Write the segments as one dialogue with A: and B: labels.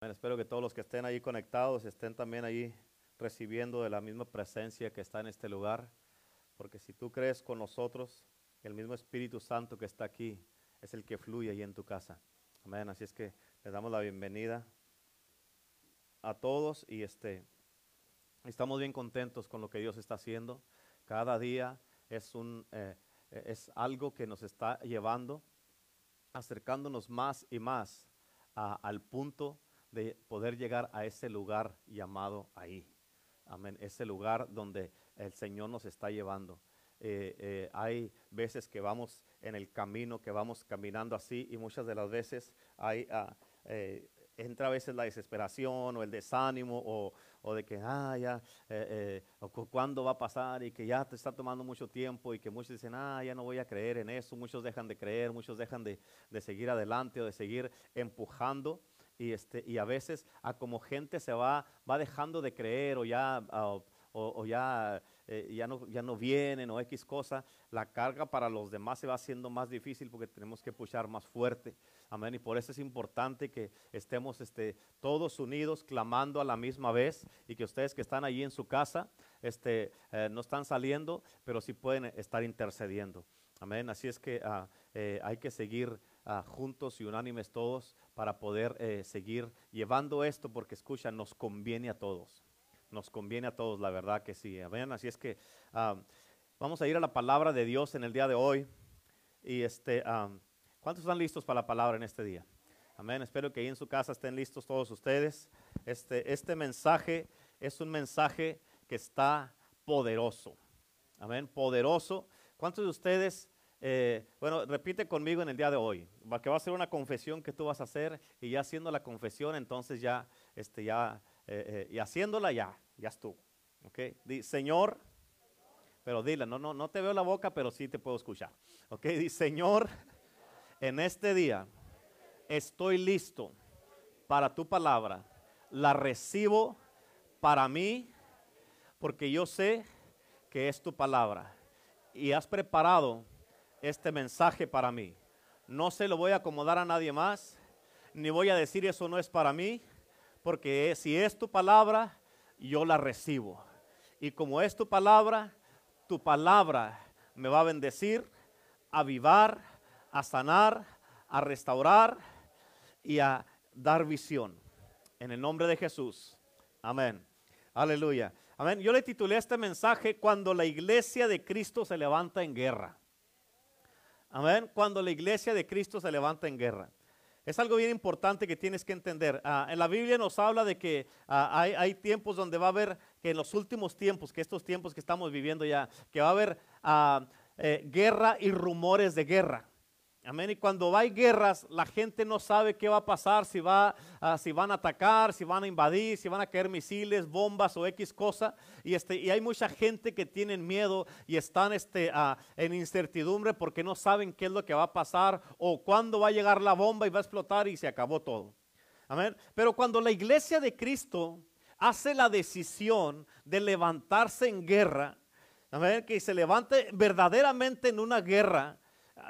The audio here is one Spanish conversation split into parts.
A: Bueno, espero que todos los que estén ahí conectados estén también ahí recibiendo de la misma presencia que está en este lugar. Porque si tú crees con nosotros, el mismo Espíritu Santo que está aquí es el que fluye ahí en tu casa. Amén. Así es que les damos la bienvenida a todos y este estamos bien contentos con lo que Dios está haciendo. Cada día es un eh, es algo que nos está llevando, acercándonos más y más al punto de poder llegar a ese lugar llamado ahí. Amén. Ese lugar donde el Señor nos está llevando. Eh, eh, hay veces que vamos en el camino, que vamos caminando así y muchas de las veces hay, ah, eh, entra a veces la desesperación o el desánimo o, o de que, ah, ya, o cu- cuándo va a pasar y que ya te está tomando mucho tiempo y que muchos dicen, ah, ya no voy a creer en eso, muchos dejan de creer, muchos dejan de, de seguir adelante o de seguir empujando y, este, y a veces a como gente se va, va dejando de creer o ya, ah, o, ya, eh, ya, no, ya no vienen o X cosa, la carga para los demás se va haciendo más difícil porque tenemos que puchar más fuerte. Amén. Y por eso es importante que estemos este, todos unidos clamando a la misma vez y que ustedes que están allí en su casa este, eh, no están saliendo, pero sí pueden estar intercediendo. Amén. Así es que ah, eh, hay que seguir ah, juntos y unánimes todos para poder eh, seguir llevando esto porque escucha, nos conviene a todos. Nos conviene a todos, la verdad que sí. Amén. Así es que ah, vamos a ir a la palabra de Dios en el día de hoy. Y este, ah, ¿cuántos están listos para la palabra en este día? Amén. Espero que ahí en su casa estén listos todos ustedes. Este, este mensaje es un mensaje que está poderoso. Amén. Poderoso. ¿Cuántos de ustedes, eh, bueno, repite conmigo en el día de hoy, que va a ser una confesión que tú vas a hacer y ya haciendo la confesión, entonces ya, este, ya, eh, eh, y haciéndola ya, ya estuvo. ¿Ok? Di, Señor, pero dile, no, no, no te veo la boca, pero sí te puedo escuchar. ¿Ok? Di, Señor, en este día estoy listo para tu palabra. La recibo para mí porque yo sé que es tu palabra. Y has preparado este mensaje para mí. No se lo voy a acomodar a nadie más, ni voy a decir eso no es para mí, porque si es tu palabra, yo la recibo. Y como es tu palabra, tu palabra me va a bendecir, a avivar, a sanar, a restaurar y a dar visión. En el nombre de Jesús. Amén. Aleluya. Amén. Yo le titulé este mensaje Cuando la iglesia de Cristo se levanta en guerra. Amén. Cuando la iglesia de Cristo se levanta en guerra. Es algo bien importante que tienes que entender. Ah, en la Biblia nos habla de que ah, hay, tiempos donde va a haber, que en los últimos tiempos, que estos tiempos que estamos viviendo ya, que va a haber ah, eh, guerra y rumores de guerra. Amén. Y cuando hay guerras, la gente no sabe qué va a pasar, si, va, ah, si van a atacar, si van a invadir, si van a caer misiles, bombas o X cosa. Y, este, y hay mucha gente que tienen miedo y están este, ah, en incertidumbre porque no saben qué es lo que va a pasar o cuándo va a llegar la bomba y va a explotar y se acabó todo. Amén. Pero cuando la iglesia de Cristo hace la decisión de levantarse en guerra, amén, que se levante verdaderamente en una guerra,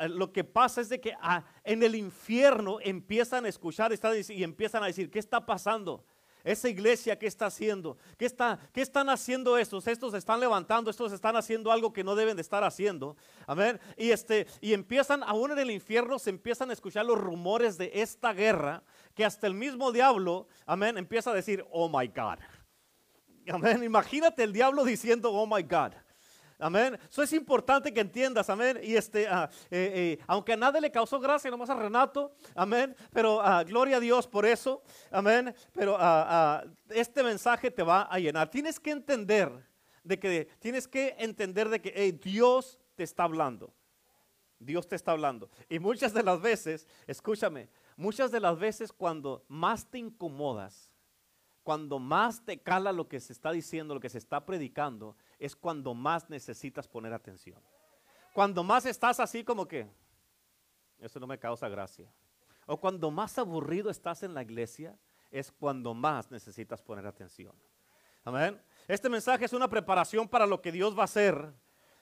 A: lo que pasa es de que ah, en el infierno empiezan a escuchar y empiezan a decir, ¿qué está pasando? Esa iglesia, ¿qué está haciendo? ¿Qué, está, ¿Qué están haciendo estos? Estos están levantando, estos están haciendo algo que no deben de estar haciendo. Amén. Y, este, y empiezan, aún en el infierno, se empiezan a escuchar los rumores de esta guerra, que hasta el mismo diablo, amén, empieza a decir, oh my God. Amén. Imagínate el diablo diciendo, oh my God. Amén. Eso es importante que entiendas, amén. Y este, ah, eh, eh, aunque a nadie le causó gracia, nomás a Renato, amén. Pero ah, gloria a Dios por eso, amén. Pero ah, este mensaje te va a llenar. Tienes que entender de que tienes que entender de que Dios te está hablando. Dios te está hablando. Y muchas de las veces, escúchame, muchas de las veces cuando más te incomodas, cuando más te cala lo que se está diciendo, lo que se está predicando, es cuando más necesitas poner atención. Cuando más estás así como que, eso no me causa gracia. O cuando más aburrido estás en la iglesia, es cuando más necesitas poner atención. Amén. Este mensaje es una preparación para lo que Dios va a hacer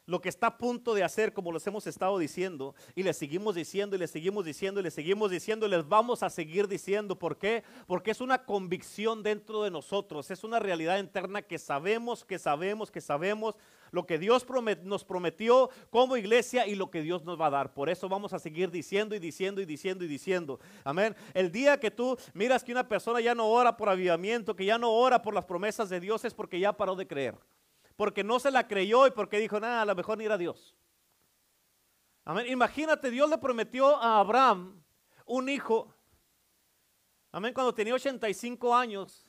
A: lo que está a punto de hacer, como les hemos estado diciendo, y le seguimos diciendo, y le seguimos diciendo, y le seguimos diciendo, y les vamos a seguir diciendo. ¿Por qué? Porque es una convicción dentro de nosotros, es una realidad interna que sabemos, que sabemos, que sabemos lo que Dios nos prometió como iglesia y lo que Dios nos va a dar. Por eso vamos a seguir diciendo y diciendo y diciendo y diciendo. Amén. El día que tú miras que una persona ya no ora por avivamiento, que ya no ora por las promesas de Dios, es porque ya paró de creer porque no se la creyó y porque dijo, nada, a lo mejor ni era Dios. Amén. Imagínate, Dios le prometió a Abraham un hijo. Amén. Cuando tenía 85 años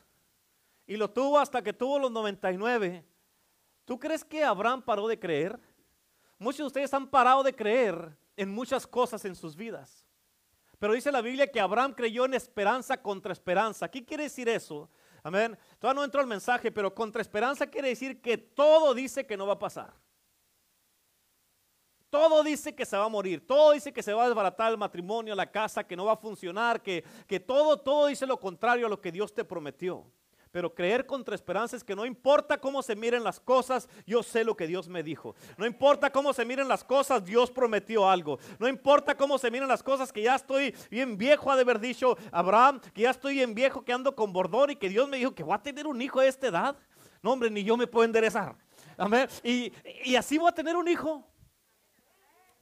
A: y lo tuvo hasta que tuvo los 99. ¿Tú crees que Abraham paró de creer? Muchos de ustedes han parado de creer en muchas cosas en sus vidas. Pero dice la Biblia que Abraham creyó en esperanza contra esperanza. ¿Qué quiere decir eso? Amén. Todavía no entró el mensaje, pero contra esperanza quiere decir que todo dice que no va a pasar. Todo dice que se va a morir, todo dice que se va a desbaratar el matrimonio, la casa, que no va a funcionar, que, que todo, todo dice lo contrario a lo que Dios te prometió. Pero creer contra esperanza es que no importa cómo se miren las cosas, yo sé lo que Dios me dijo. No importa cómo se miren las cosas, Dios prometió algo. No importa cómo se miren las cosas, que ya estoy bien viejo, ha de haber dicho Abraham, que ya estoy bien viejo, que ando con bordón y que Dios me dijo que voy a tener un hijo a esta edad. No, hombre, ni yo me puedo enderezar. Amén. Y, y así voy a tener un hijo.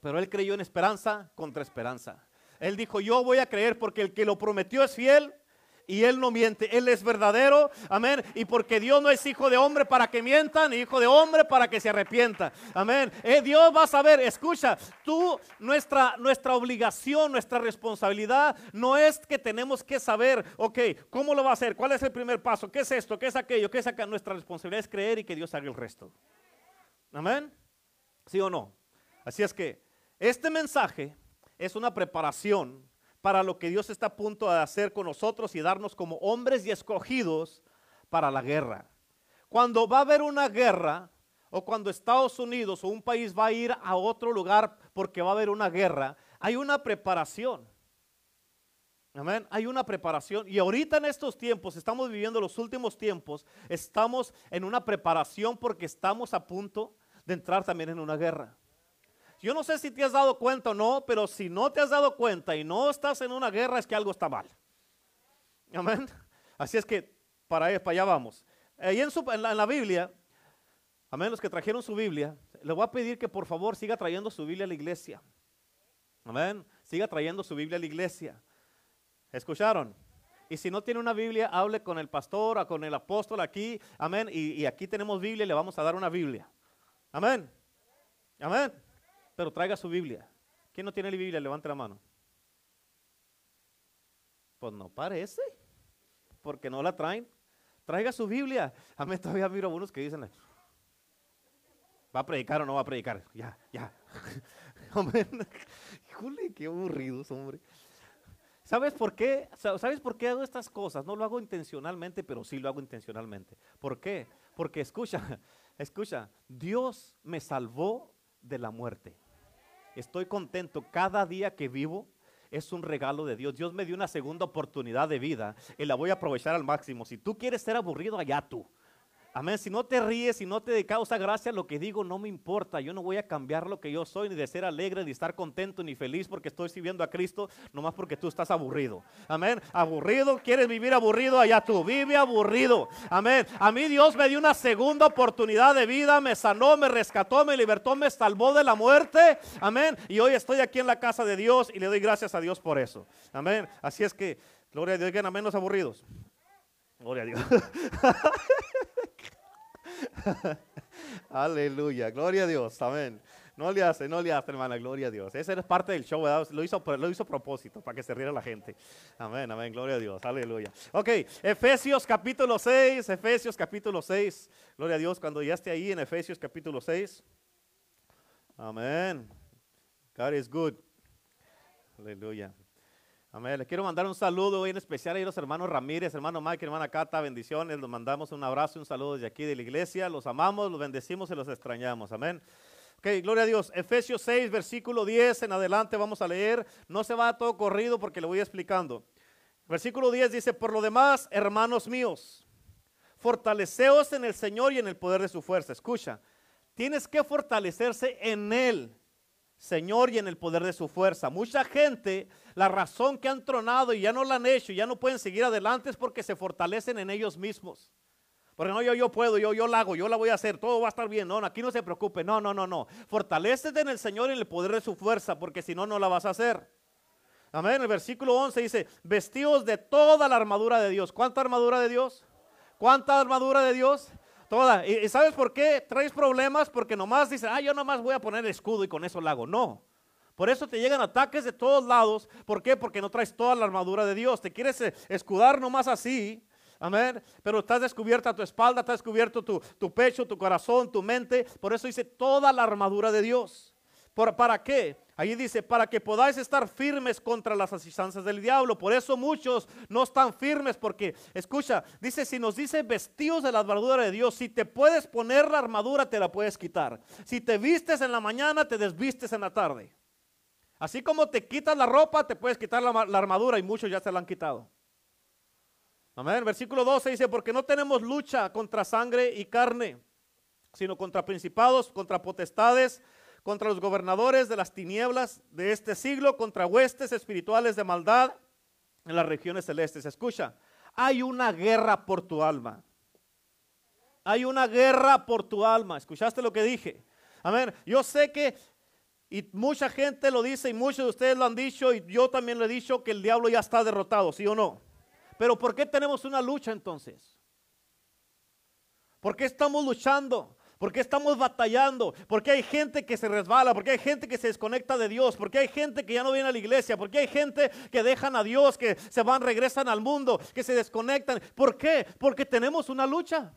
A: Pero él creyó en esperanza contra esperanza. Él dijo, yo voy a creer porque el que lo prometió es fiel y Él no miente, Él es verdadero, amén. Y porque Dios no es hijo de hombre para que mienta, ni hijo de hombre para que se arrepienta, amén. Eh, Dios va a saber, escucha, tú, nuestra, nuestra obligación, nuestra responsabilidad no es que tenemos que saber, ok, ¿cómo lo va a hacer? ¿Cuál es el primer paso? ¿Qué es esto? ¿Qué es aquello? ¿Qué es acá? Nuestra responsabilidad es creer y que Dios haga el resto. Amén. ¿Sí o no? Así es que este mensaje es una preparación para lo que Dios está a punto de hacer con nosotros y darnos como hombres y escogidos para la guerra. Cuando va a haber una guerra, o cuando Estados Unidos o un país va a ir a otro lugar porque va a haber una guerra, hay una preparación. Amén. Hay una preparación. Y ahorita en estos tiempos, estamos viviendo los últimos tiempos, estamos en una preparación porque estamos a punto de entrar también en una guerra. Yo no sé si te has dado cuenta o no, pero si no te has dado cuenta y no estás en una guerra es que algo está mal. Amén. Así es que para, para allá vamos. Ahí en, la, Biblia, amén, los que trajeron su Biblia, le voy a pedir que por favor siga trayendo su Biblia a la iglesia. Amén. Siga trayendo su Biblia a la iglesia. ¿Escucharon? Y si no tiene una Biblia, hable con el pastor o con el apóstol aquí. Amén. Y, y aquí tenemos Biblia y le vamos a dar una Biblia. Amén. Amén pero traiga su Biblia. ¿Quién no tiene la Biblia? Levante la mano. Pues no parece, porque no la traen. Traiga su Biblia. A mí todavía miro algunos que dicen, ¿va a predicar o no va a predicar? Ya, ya. Híjole, qué aburridos, hombre. ¿Sabes por qué? ¿Sabes por qué hago estas cosas? No lo hago intencionalmente, pero sí lo hago intencionalmente. ¿Por qué? Porque escucha, escucha, Dios me salvó de la muerte. Estoy contento cada día que vivo. Es un regalo de Dios. Dios me dio una segunda oportunidad de vida y la voy a aprovechar al máximo. Si tú quieres ser aburrido, allá tú. Amén. Si no te ríes, si no te causa gracia lo que digo, no me importa. Yo no voy a cambiar lo que yo soy, ni de ser alegre, ni estar contento, ni feliz porque estoy sirviendo a Cristo, nomás porque tú estás aburrido. Amén. Aburrido, quieres vivir aburrido, allá tú. Vive aburrido. Amén. A mí Dios me dio una segunda oportunidad de vida, me sanó, me rescató, me libertó, me salvó de la muerte. Amén. Y hoy estoy aquí en la casa de Dios y le doy gracias a Dios por eso. Amén. Así es que, gloria a Dios, que amén los aburridos. Gloria a Dios. Aleluya, gloria a Dios, amén. No le hace, no le hace, hermana, gloria a Dios. Esa es parte del show, Lo hizo, lo hizo a propósito, para que se riera la gente. Amén, amén, gloria a Dios, aleluya. Ok, Efesios capítulo 6, Efesios capítulo 6. Gloria a Dios, cuando ya esté ahí en Efesios capítulo 6. Amén. God is good. Aleluya. Amén. Les quiero mandar un saludo hoy en especial a los hermanos Ramírez, hermano Mike, hermana Cata, bendiciones. Les mandamos un abrazo y un saludo desde aquí de la iglesia. Los amamos, los bendecimos y los extrañamos. Amén. Ok, gloria a Dios. Efesios 6, versículo 10 en adelante vamos a leer. No se va todo corrido porque le voy explicando. Versículo 10 dice, por lo demás, hermanos míos, fortaleceos en el Señor y en el poder de su fuerza. Escucha, tienes que fortalecerse en Él, Señor, y en el poder de su fuerza. Mucha gente, la razón que han tronado y ya no la han hecho, ya no pueden seguir adelante es porque se fortalecen en ellos mismos. Porque no, yo, yo puedo, yo, yo la hago, yo la voy a hacer, todo va a estar bien. No, aquí no se preocupe. No, no, no, no. Fortalecete en el Señor y en el poder de su fuerza, porque si no, no la vas a hacer. Amén. El versículo 11 dice, vestidos de toda la armadura de Dios. ¿Cuánta armadura de Dios? ¿Cuánta armadura de Dios? Toda. ¿Y, sabes por qué traes problemas? Porque nomás dices, ah, yo nomás voy a poner el escudo y con eso lo hago. No. Por eso te llegan ataques de todos lados. ¿Por qué? Porque no traes toda la armadura de Dios. Te quieres eh, escudar nomás así. Amén. Pero estás descubierta tu espalda, está descubierto tu, tu, pecho, tu corazón, tu mente. Por eso dice toda la armadura de Dios. ¿Por, ¿Para qué? Ahí dice, para que podáis estar firmes contra las asistencias del diablo. Por eso muchos no están firmes porque, escucha, dice, si nos dice vestidos de la armadura de Dios, si te puedes poner la armadura, te la puedes quitar. Si te vistes en la mañana, te desvistes en la tarde. Así como te quitas la ropa, te puedes quitar la, la armadura y muchos ya se la han quitado. Amén. Versículo 12 dice, porque no tenemos lucha contra sangre y carne, sino contra principados, contra potestades contra los gobernadores de las tinieblas de este siglo, contra huestes espirituales de maldad en las regiones celestes. Escucha, hay una guerra por tu alma. Hay una guerra por tu alma. ¿Escuchaste lo que dije? Amén. Yo sé que, y mucha gente lo dice, y muchos de ustedes lo han dicho, y yo también lo he dicho, que el diablo ya está derrotado, ¿sí o no? Pero ¿por qué tenemos una lucha entonces? ¿Por qué estamos luchando? ¿Por qué estamos batallando? ¿Por qué hay gente que se resbala? ¿Por qué hay gente que se desconecta de Dios? ¿Por qué hay gente que ya no viene a la iglesia? ¿Por qué hay gente que dejan a Dios, que se van, regresan al mundo, que se desconectan? ¿Por qué? Porque tenemos una lucha.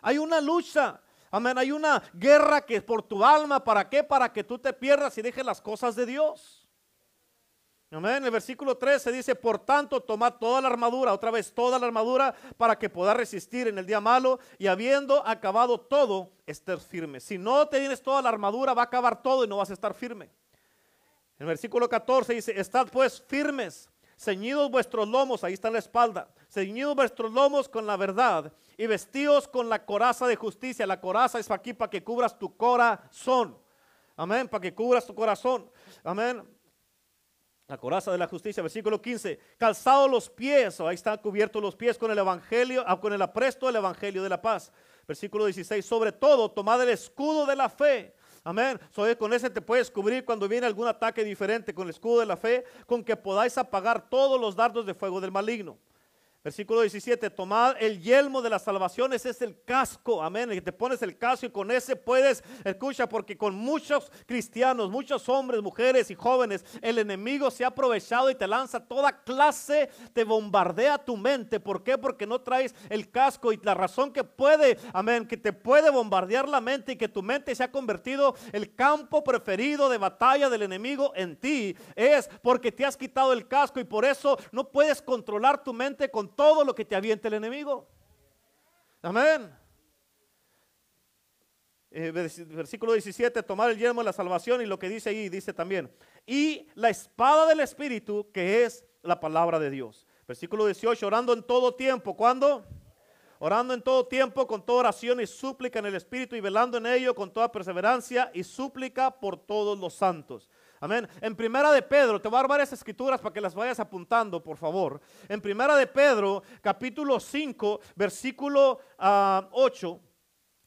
A: Hay una lucha. Amén. Hay una guerra que es por tu alma. ¿Para qué? Para que tú te pierdas y dejes las cosas de Dios. Amén. El versículo 13 dice, por tanto, tomad toda la armadura, otra vez toda la armadura, para que pueda resistir en el día malo y habiendo acabado todo, estar firme. Si no tienes toda la armadura, va a acabar todo y no vas a estar firme. El versículo 14 dice, estad pues firmes, ceñidos vuestros lomos, ahí está la espalda, ceñidos vuestros lomos con la verdad y vestidos con la coraza de justicia. La coraza es aquí para que cubras tu corazón. Amén, para que cubras tu corazón. Amén la coraza de la justicia, versículo 15, calzado los pies, ahí están cubiertos los pies con el evangelio, ah, con el apresto del evangelio de la paz. Versículo 16, sobre todo, tomad el escudo de la fe. Amén. con ese te puedes cubrir cuando viene algún ataque diferente, con el escudo de la fe, con que podáis apagar todos los dardos de fuego del maligno. Versículo 17, tomad el yelmo de la salvación, ese es el casco, amén, y te pones el casco y con ese puedes, escucha, porque con muchos cristianos, muchos hombres, mujeres y jóvenes, el enemigo se ha aprovechado y te lanza toda clase, te bombardea tu mente, ¿por qué? Porque no traes el casco y la razón que puede, amén, que te puede bombardear la mente y que tu mente se ha convertido el campo preferido de batalla del enemigo en ti, es porque te has quitado el casco y por eso no puedes controlar tu mente con todo lo que te aviente el enemigo. Amén. Eh, versículo 17, tomar el yelmo de la salvación y lo que dice ahí, dice también, y la espada del Espíritu, que es la palabra de Dios. Versículo 18, orando en todo tiempo. ¿Cuándo? Orando en todo tiempo, con toda oración y súplica en el Espíritu y velando en ello con toda perseverancia y súplica por todos los santos. Amén. En primera de Pedro, te voy a dar varias escrituras para que las vayas apuntando, por favor. En primera de Pedro, capítulo 5, versículo 8. Ah,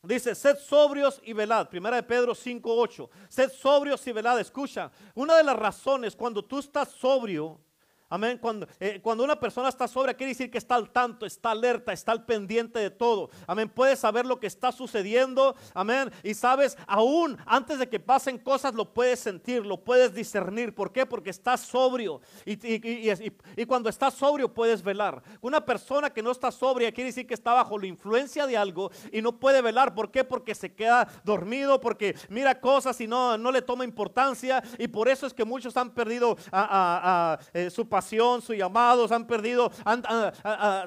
A: dice, sed sobrios y velad. Primera de Pedro 5, 8. Sed sobrios y velad. Escucha, una de las razones cuando tú estás sobrio, Amén. Cuando, eh, cuando una persona está sobria, quiere decir que está al tanto, está alerta, está al pendiente de todo. Amén. Puedes saber lo que está sucediendo. Amén. Y sabes, aún antes de que pasen cosas, lo puedes sentir, lo puedes discernir. ¿Por qué? Porque estás sobrio. Y, y, cuando estás sobrio, puedes velar. Una persona que no está sobria quiere decir que está bajo la influencia de algo y no puede velar. ¿Por qué? Porque se queda dormido, porque mira cosas y no, no le toma importancia. Y por eso es que muchos han perdido a, eh, su pasión su llamados, han perdido,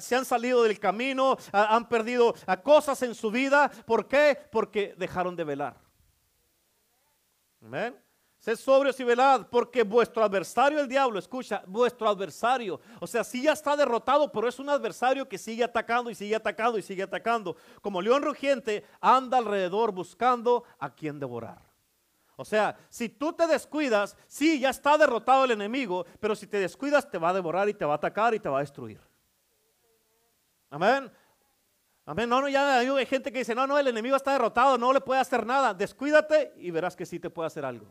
A: se han salido del camino, han perdido cosas en su vida. ¿Por qué? Porque dejaron de velar. Sed sobrios y velad, porque vuestro adversario, el diablo, escucha, vuestro adversario, o sea, sí ya está derrotado, pero es un adversario que sigue atacando y sigue atacando y sigue atacando. Como león rugiente, anda alrededor buscando a quien devorar. O sea, si tú te descuidas, sí, ya está derrotado el enemigo, pero si te descuidas, te va a devorar y te va a atacar y te va a destruir. Amén. Amén. No, no, ya hay gente que dice, no, no, el enemigo está derrotado, no le puede hacer nada. Descuídate y verás que sí te puede hacer algo.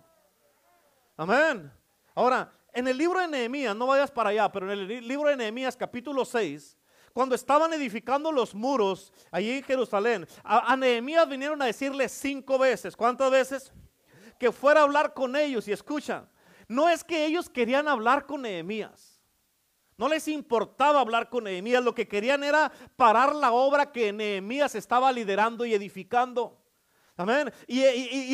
A: Amén. Ahora, en el libro de Nehemías, no vayas para allá, pero en el libro de Nehemías capítulo 6, cuando estaban edificando los muros allí en Jerusalén, a, Nehemías vinieron a decirle cinco veces, ¿cuántas veces? Que fuera a hablar con ellos y escucha, no es que ellos querían hablar con Nehemías. No les importaba hablar con Nehemías, lo que querían era parar la obra que Nehemías estaba liderando y edificando. Amén. Y,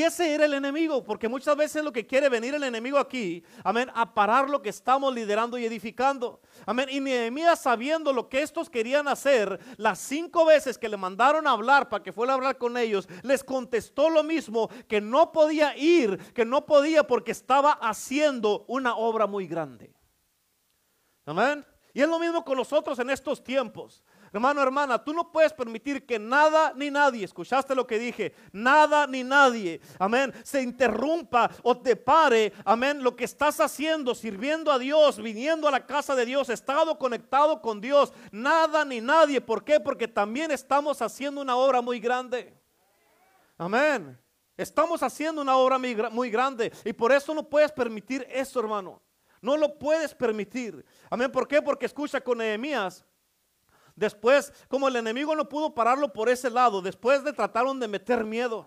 A: ese era el enemigo, porque muchas veces lo que quiere venir el enemigo aquí, amén, a parar lo que estamos liderando y edificando. Amén. Y Nehemías sabiendo lo que estos querían hacer, las cinco veces que le mandaron a hablar para que fuera a hablar con ellos, les contestó lo mismo, que no podía ir, que no podía porque estaba haciendo una obra muy grande. Amén. Y es lo mismo con nosotros en estos tiempos. Hermano, hermana, tú no puedes permitir que nada ni nadie, escuchaste lo que dije, nada ni nadie, amén, se interrumpa o te pare, amén, lo que estás haciendo, sirviendo a Dios, viniendo a la casa de Dios, estado conectado con Dios, nada ni nadie. ¿Por qué? Porque también estamos haciendo una obra muy grande. Amén. Estamos haciendo una obra muy grande y por eso no puedes permitir eso, hermano. No lo puedes permitir. Amén. ¿Por qué? Porque escucha con Nehemías. Después, como el enemigo no pudo pararlo por ese lado, después le trataron de meter miedo.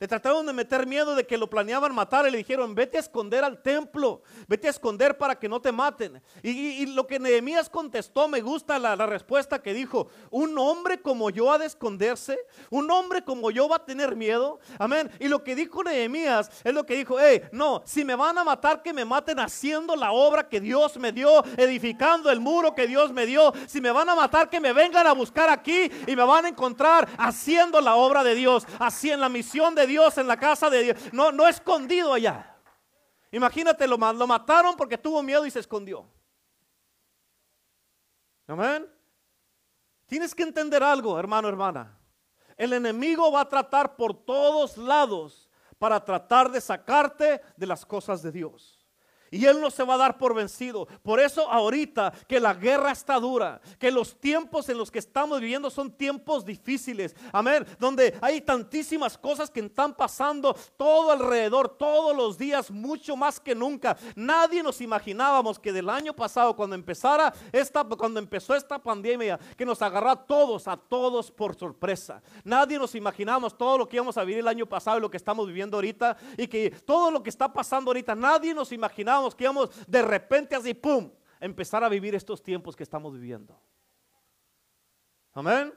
A: Le trataron de meter miedo de que lo planeaban matar le dijeron, vete a esconder al templo, vete a esconder para que no te maten. Y, lo que Nehemías contestó, me gusta la, respuesta que dijo, un hombre como yo ha de esconderse, un hombre como yo va a tener miedo. Amén. Y lo que dijo Nehemías es lo que dijo, hey, no, si me van a matar, que me maten haciendo la obra que Dios me dio, edificando el muro que Dios me dio. Si me van a matar, que me vengan a buscar aquí y me van a encontrar haciendo la obra de Dios, así en la misión de Dios en la casa de Dios, no, no escondido allá. Imagínate, lo, lo mataron porque tuvo miedo y se escondió. Amén. Tienes que entender algo, hermano, hermana. El enemigo va a tratar por todos lados para tratar de sacarte de las cosas de Dios. Y Él no se va a dar por vencido. Por eso ahorita que la guerra está dura, que los tiempos en los que estamos viviendo son tiempos difíciles. Amén. Donde hay tantísimas cosas que están pasando todo alrededor, todos los días, mucho más que nunca. Nadie nos imaginábamos que del año pasado, cuando empezara esta, cuando empezó esta pandemia, que nos agarró a todos, a todos por sorpresa. Nadie nos imaginábamos todo lo que íbamos a vivir el año pasado y lo que estamos viviendo ahorita. Y que todo lo que está pasando ahorita, nadie nos imaginaba que íbamos de repente así, ¡pum!, empezar a vivir estos tiempos que estamos viviendo. Amén.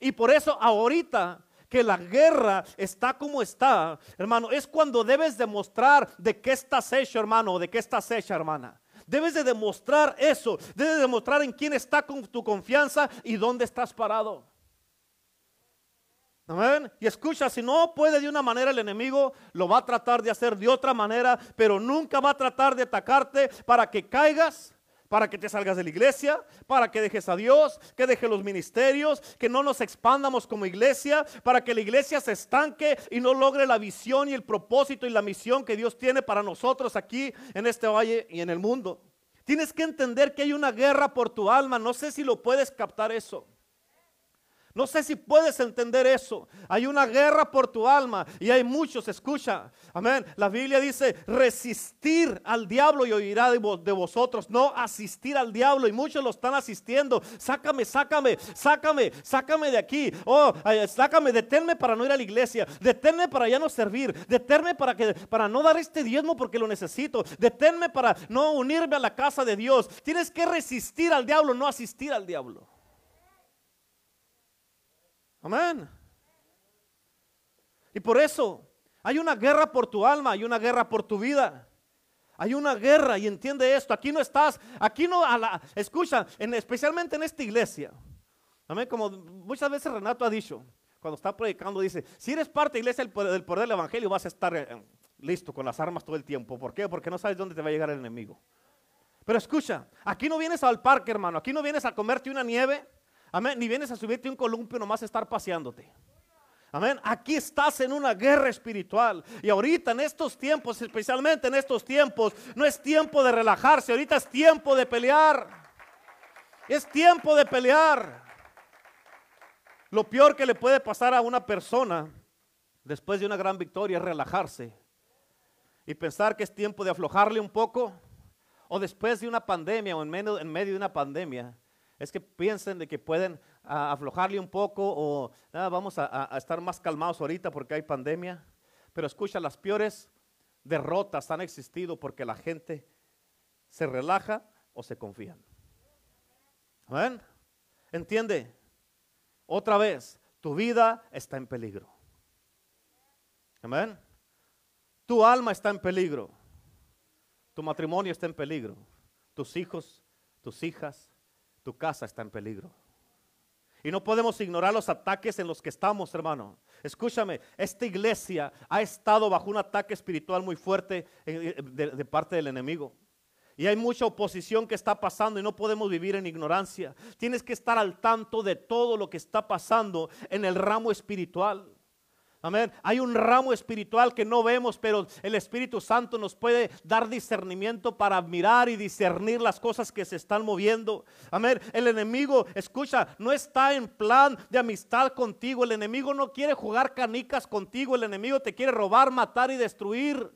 A: Y por eso ahorita que la guerra está como está, hermano, es cuando debes demostrar de qué estás hecho, hermano, o de qué estás hecha, hermana. Debes de demostrar eso, debes de demostrar en quién está con tu confianza y dónde estás parado. Y escucha, si no puede de una manera el enemigo, lo va a tratar de hacer de otra manera, pero nunca va a tratar de atacarte para que caigas, para que te salgas de la iglesia, para que dejes a Dios, que dejes los ministerios, que no nos expandamos como iglesia, para que la iglesia se estanque y no logre la visión y el propósito y la misión que Dios tiene para nosotros aquí en este valle y en el mundo. Tienes que entender que hay una guerra por tu alma, no sé si lo puedes captar eso. No sé si puedes entender eso. Hay una guerra por tu alma y hay muchos, escucha. Amén. La Biblia dice, resistir al diablo y oirá de, vosotros. No asistir al diablo y muchos lo están asistiendo. Sácame, sácame, sácame, sácame de aquí. Oh, sácame, deténme para no ir a la iglesia. Deténme para ya no servir. Deténme para, que, para no dar este diezmo porque lo necesito. Deténme para no unirme a la casa de Dios. Tienes que resistir al diablo, no asistir al diablo. Amén. Y por eso hay una guerra por tu alma, hay una guerra por tu vida. Hay una guerra y entiende esto. Aquí no estás, aquí no, a la, escucha, en, especialmente en esta iglesia. Amén. Como muchas veces Renato ha dicho, cuando está predicando, dice: Si eres parte de la iglesia del poder, del, evangelio, vas a estar, eh, listo, con las armas todo el tiempo. ¿Por qué? Porque no sabes dónde te va a llegar el enemigo. Pero escucha, aquí no vienes al parque, hermano. Aquí no vienes a comerte una nieve. Amén. Ni vienes a subirte un columpio nomás a estar paseándote. Amén. Aquí estás en una guerra espiritual. Y ahorita en estos tiempos, especialmente en estos tiempos, no es tiempo de relajarse. Ahorita es tiempo de pelear. Es tiempo de pelear. Lo peor que le puede pasar a una persona después de una gran victoria es relajarse y pensar que es tiempo de aflojarle un poco o después de una pandemia o en medio, en medio de una pandemia, es que piensen de que pueden ah, aflojarle un poco o ah, vamos a, estar más calmados ahorita porque hay pandemia. Pero escucha, las peores derrotas han existido porque la gente se relaja o se confían. ¿Ven? ¿Entiende? Otra vez, tu vida está en peligro. Amén. Tu alma está en peligro. Tu matrimonio está en peligro. Tus hijos, tus hijas, tu casa está en peligro. Y no podemos ignorar los ataques en los que estamos, hermano. Escúchame, esta iglesia ha estado bajo un ataque espiritual muy fuerte eh, eh, de, de, parte del enemigo. Y hay mucha oposición que está pasando y no podemos vivir en ignorancia. Tienes que estar al tanto de todo lo que está pasando en el ramo espiritual. Amén. Hay un ramo espiritual que no vemos, pero el Espíritu Santo nos puede dar discernimiento para mirar y discernir las cosas que se están moviendo. Amén. El enemigo, escucha, no está en plan de amistad contigo. El enemigo no quiere jugar canicas contigo. El enemigo te quiere robar, matar y destruir.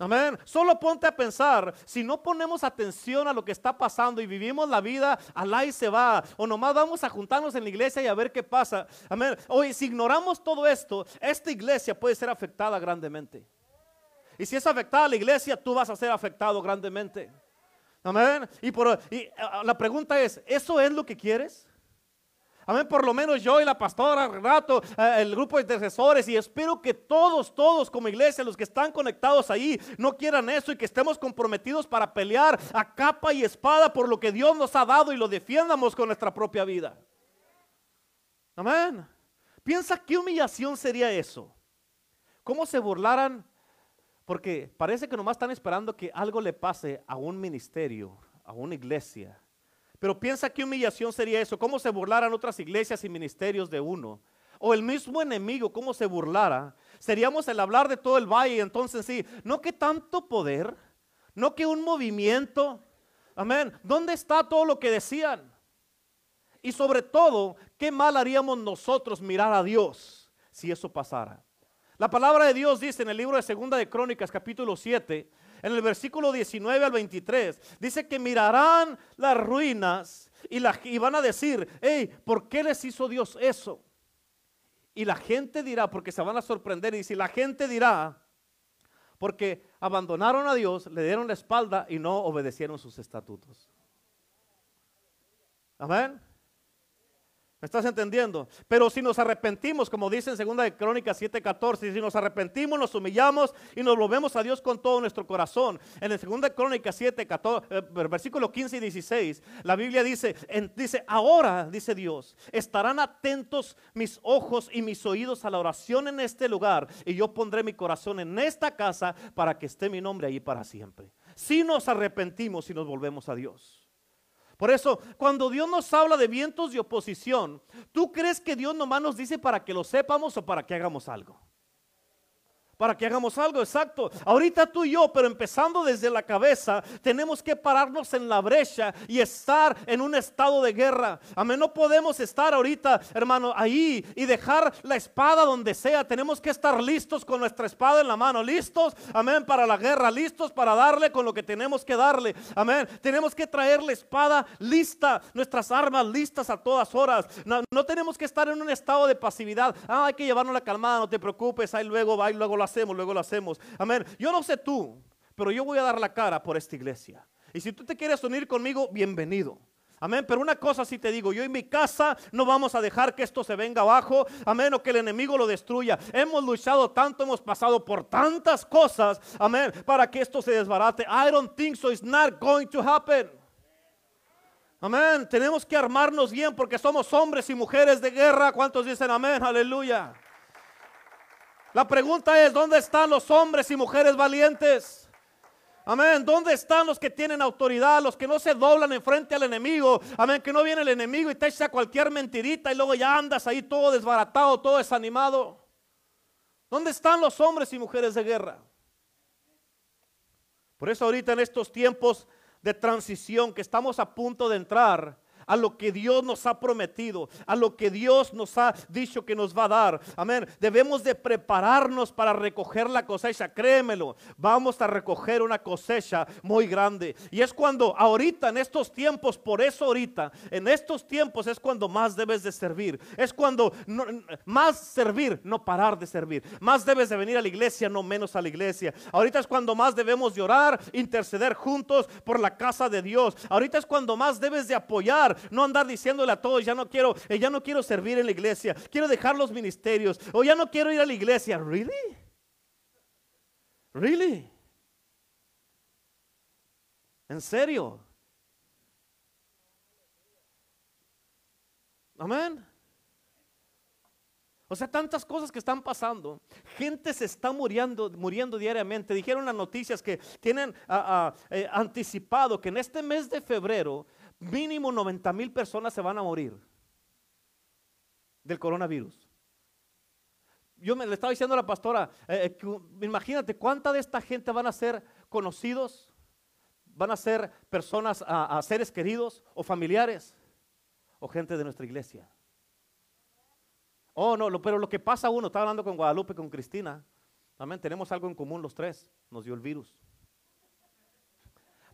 A: Amén. Solo ponte a pensar, si no ponemos atención a lo que está pasando y vivimos la vida, alá y se va, o nomás vamos a juntarnos en la iglesia y a ver qué pasa. Amén. Hoy, si ignoramos todo esto, esta iglesia puede ser afectada grandemente. Y si es afectada la iglesia, tú vas a ser afectado grandemente. Amén. Y, por, y la pregunta es, ¿eso es lo que quieres? Amén, por lo menos yo y la pastora Renato, eh, el grupo de intercesores y espero que todos, todos como iglesia, los que están conectados ahí, no quieran eso y que estemos comprometidos para pelear a capa y espada por lo que Dios nos ha dado y lo defiendamos con nuestra propia vida. Amén. Piensa qué humillación sería eso. ¿Cómo se burlaran? Porque parece que nomás están esperando que algo le pase a un ministerio, a una iglesia pero piensa qué humillación sería eso, cómo se burlaran otras iglesias y ministerios de uno. O el mismo enemigo, cómo se burlara. Seríamos el hablar de todo el valle, entonces sí, no que tanto poder, no que un movimiento. Amén. ¿Dónde está todo lo que decían? Y sobre todo, qué mal haríamos nosotros mirar a Dios si eso pasara. La palabra de Dios dice en el libro de Segunda de Crónicas, capítulo 7, en el versículo 19 al 23, dice que mirarán las ruinas y, la, van a decir, hey, ¿por qué les hizo Dios eso? Y la gente dirá, porque se van a sorprender, y si la gente dirá, porque abandonaron a Dios, le dieron la espalda y no obedecieron sus estatutos. Amén. ¿Me estás entendiendo? Pero si nos arrepentimos, como dice en 2 de Crónicas 7:14, si nos arrepentimos, nos humillamos y nos volvemos a Dios con todo nuestro corazón. En el 2 de Crónicas 7, eh, versículo 15 y 16, la Biblia dice, dice, ahora, dice Dios, estarán atentos mis ojos y mis oídos a la oración en este lugar y yo pondré mi corazón en esta casa para que esté mi nombre ahí para siempre. Si nos arrepentimos y nos volvemos a Dios. Por eso, cuando Dios nos habla de vientos de oposición, ¿tú crees que Dios nomás nos dice para que lo sepamos o para que hagamos algo? Para que hagamos algo exacto. Ahorita tú y yo, pero empezando desde la cabeza, tenemos que pararnos en la brecha y estar en un estado de guerra. Amén, no podemos estar ahorita, hermano, ahí y dejar la espada donde sea. Tenemos que estar listos con nuestra espada en la mano, listos, amén, para la guerra, listos para darle con lo que tenemos que darle. Amén, tenemos que traer la espada lista, nuestras armas listas a todas horas. No, no tenemos que estar en un estado de pasividad. Ah, hay que llevarnos la calmada, no te preocupes, ahí luego va luego lo hacemos, luego lo hacemos. Amén. Yo no sé tú, pero yo voy a dar la cara por esta iglesia. Y si tú te quieres unir conmigo, bienvenido. Amén. Pero una cosa sí te digo, yo en mi casa no vamos a dejar que esto se venga abajo. Amén. O que el enemigo lo destruya. Hemos luchado tanto, hemos pasado por tantas cosas. Amén. Para que esto se desbarate. I don't think so. It's not going to happen. Amén. Tenemos que armarnos bien porque somos hombres y mujeres de guerra. ¿Cuántos dicen amén? Aleluya. La pregunta es, ¿dónde están los hombres y mujeres valientes? Amén. ¿Dónde están los que tienen autoridad? Los que no se doblan en frente al enemigo. Amén. Que no viene el enemigo y te echa cualquier mentirita y luego ya andas ahí todo desbaratado, todo desanimado. ¿Dónde están los hombres y mujeres de guerra? Por eso ahorita en estos tiempos de transición que estamos a punto de entrar, a lo que Dios nos ha prometido, a lo que Dios nos ha dicho que nos va a dar. Amén. Debemos de prepararnos para recoger la cosecha. Créemelo, vamos a recoger una cosecha muy grande. Y es cuando ahorita, en estos tiempos, por eso ahorita, en estos tiempos es cuando más debes de servir. Es cuando más servir, no parar de servir. Más debes de venir a la iglesia, no menos a la iglesia. Ahorita es cuando más debemos de orar, interceder juntos por la casa de Dios. Ahorita es cuando más debes de apoyar no andar diciéndole a todos, ya no quiero, eh, ya no quiero servir en la iglesia, quiero dejar los ministerios, o ya no quiero ir a la iglesia. ¿Really? ¿Really? ¿En serio? Amén. O sea, tantas cosas que están pasando. Gente se está muriendo, muriendo diariamente. Dijeron las noticias que tienen ah, ah, eh, anticipado que en este mes de febrero mínimo 90 mil personas se van a morir del coronavirus. Yo me le estaba diciendo a la pastora, eh, eh, imagínate cuánta de esta gente van a ser conocidos, van a ser personas, a, seres queridos o familiares o gente de nuestra iglesia. Oh, no, pero lo que pasa uno, estaba hablando con Guadalupe, con Cristina, también tenemos algo en común los tres, nos dio el virus.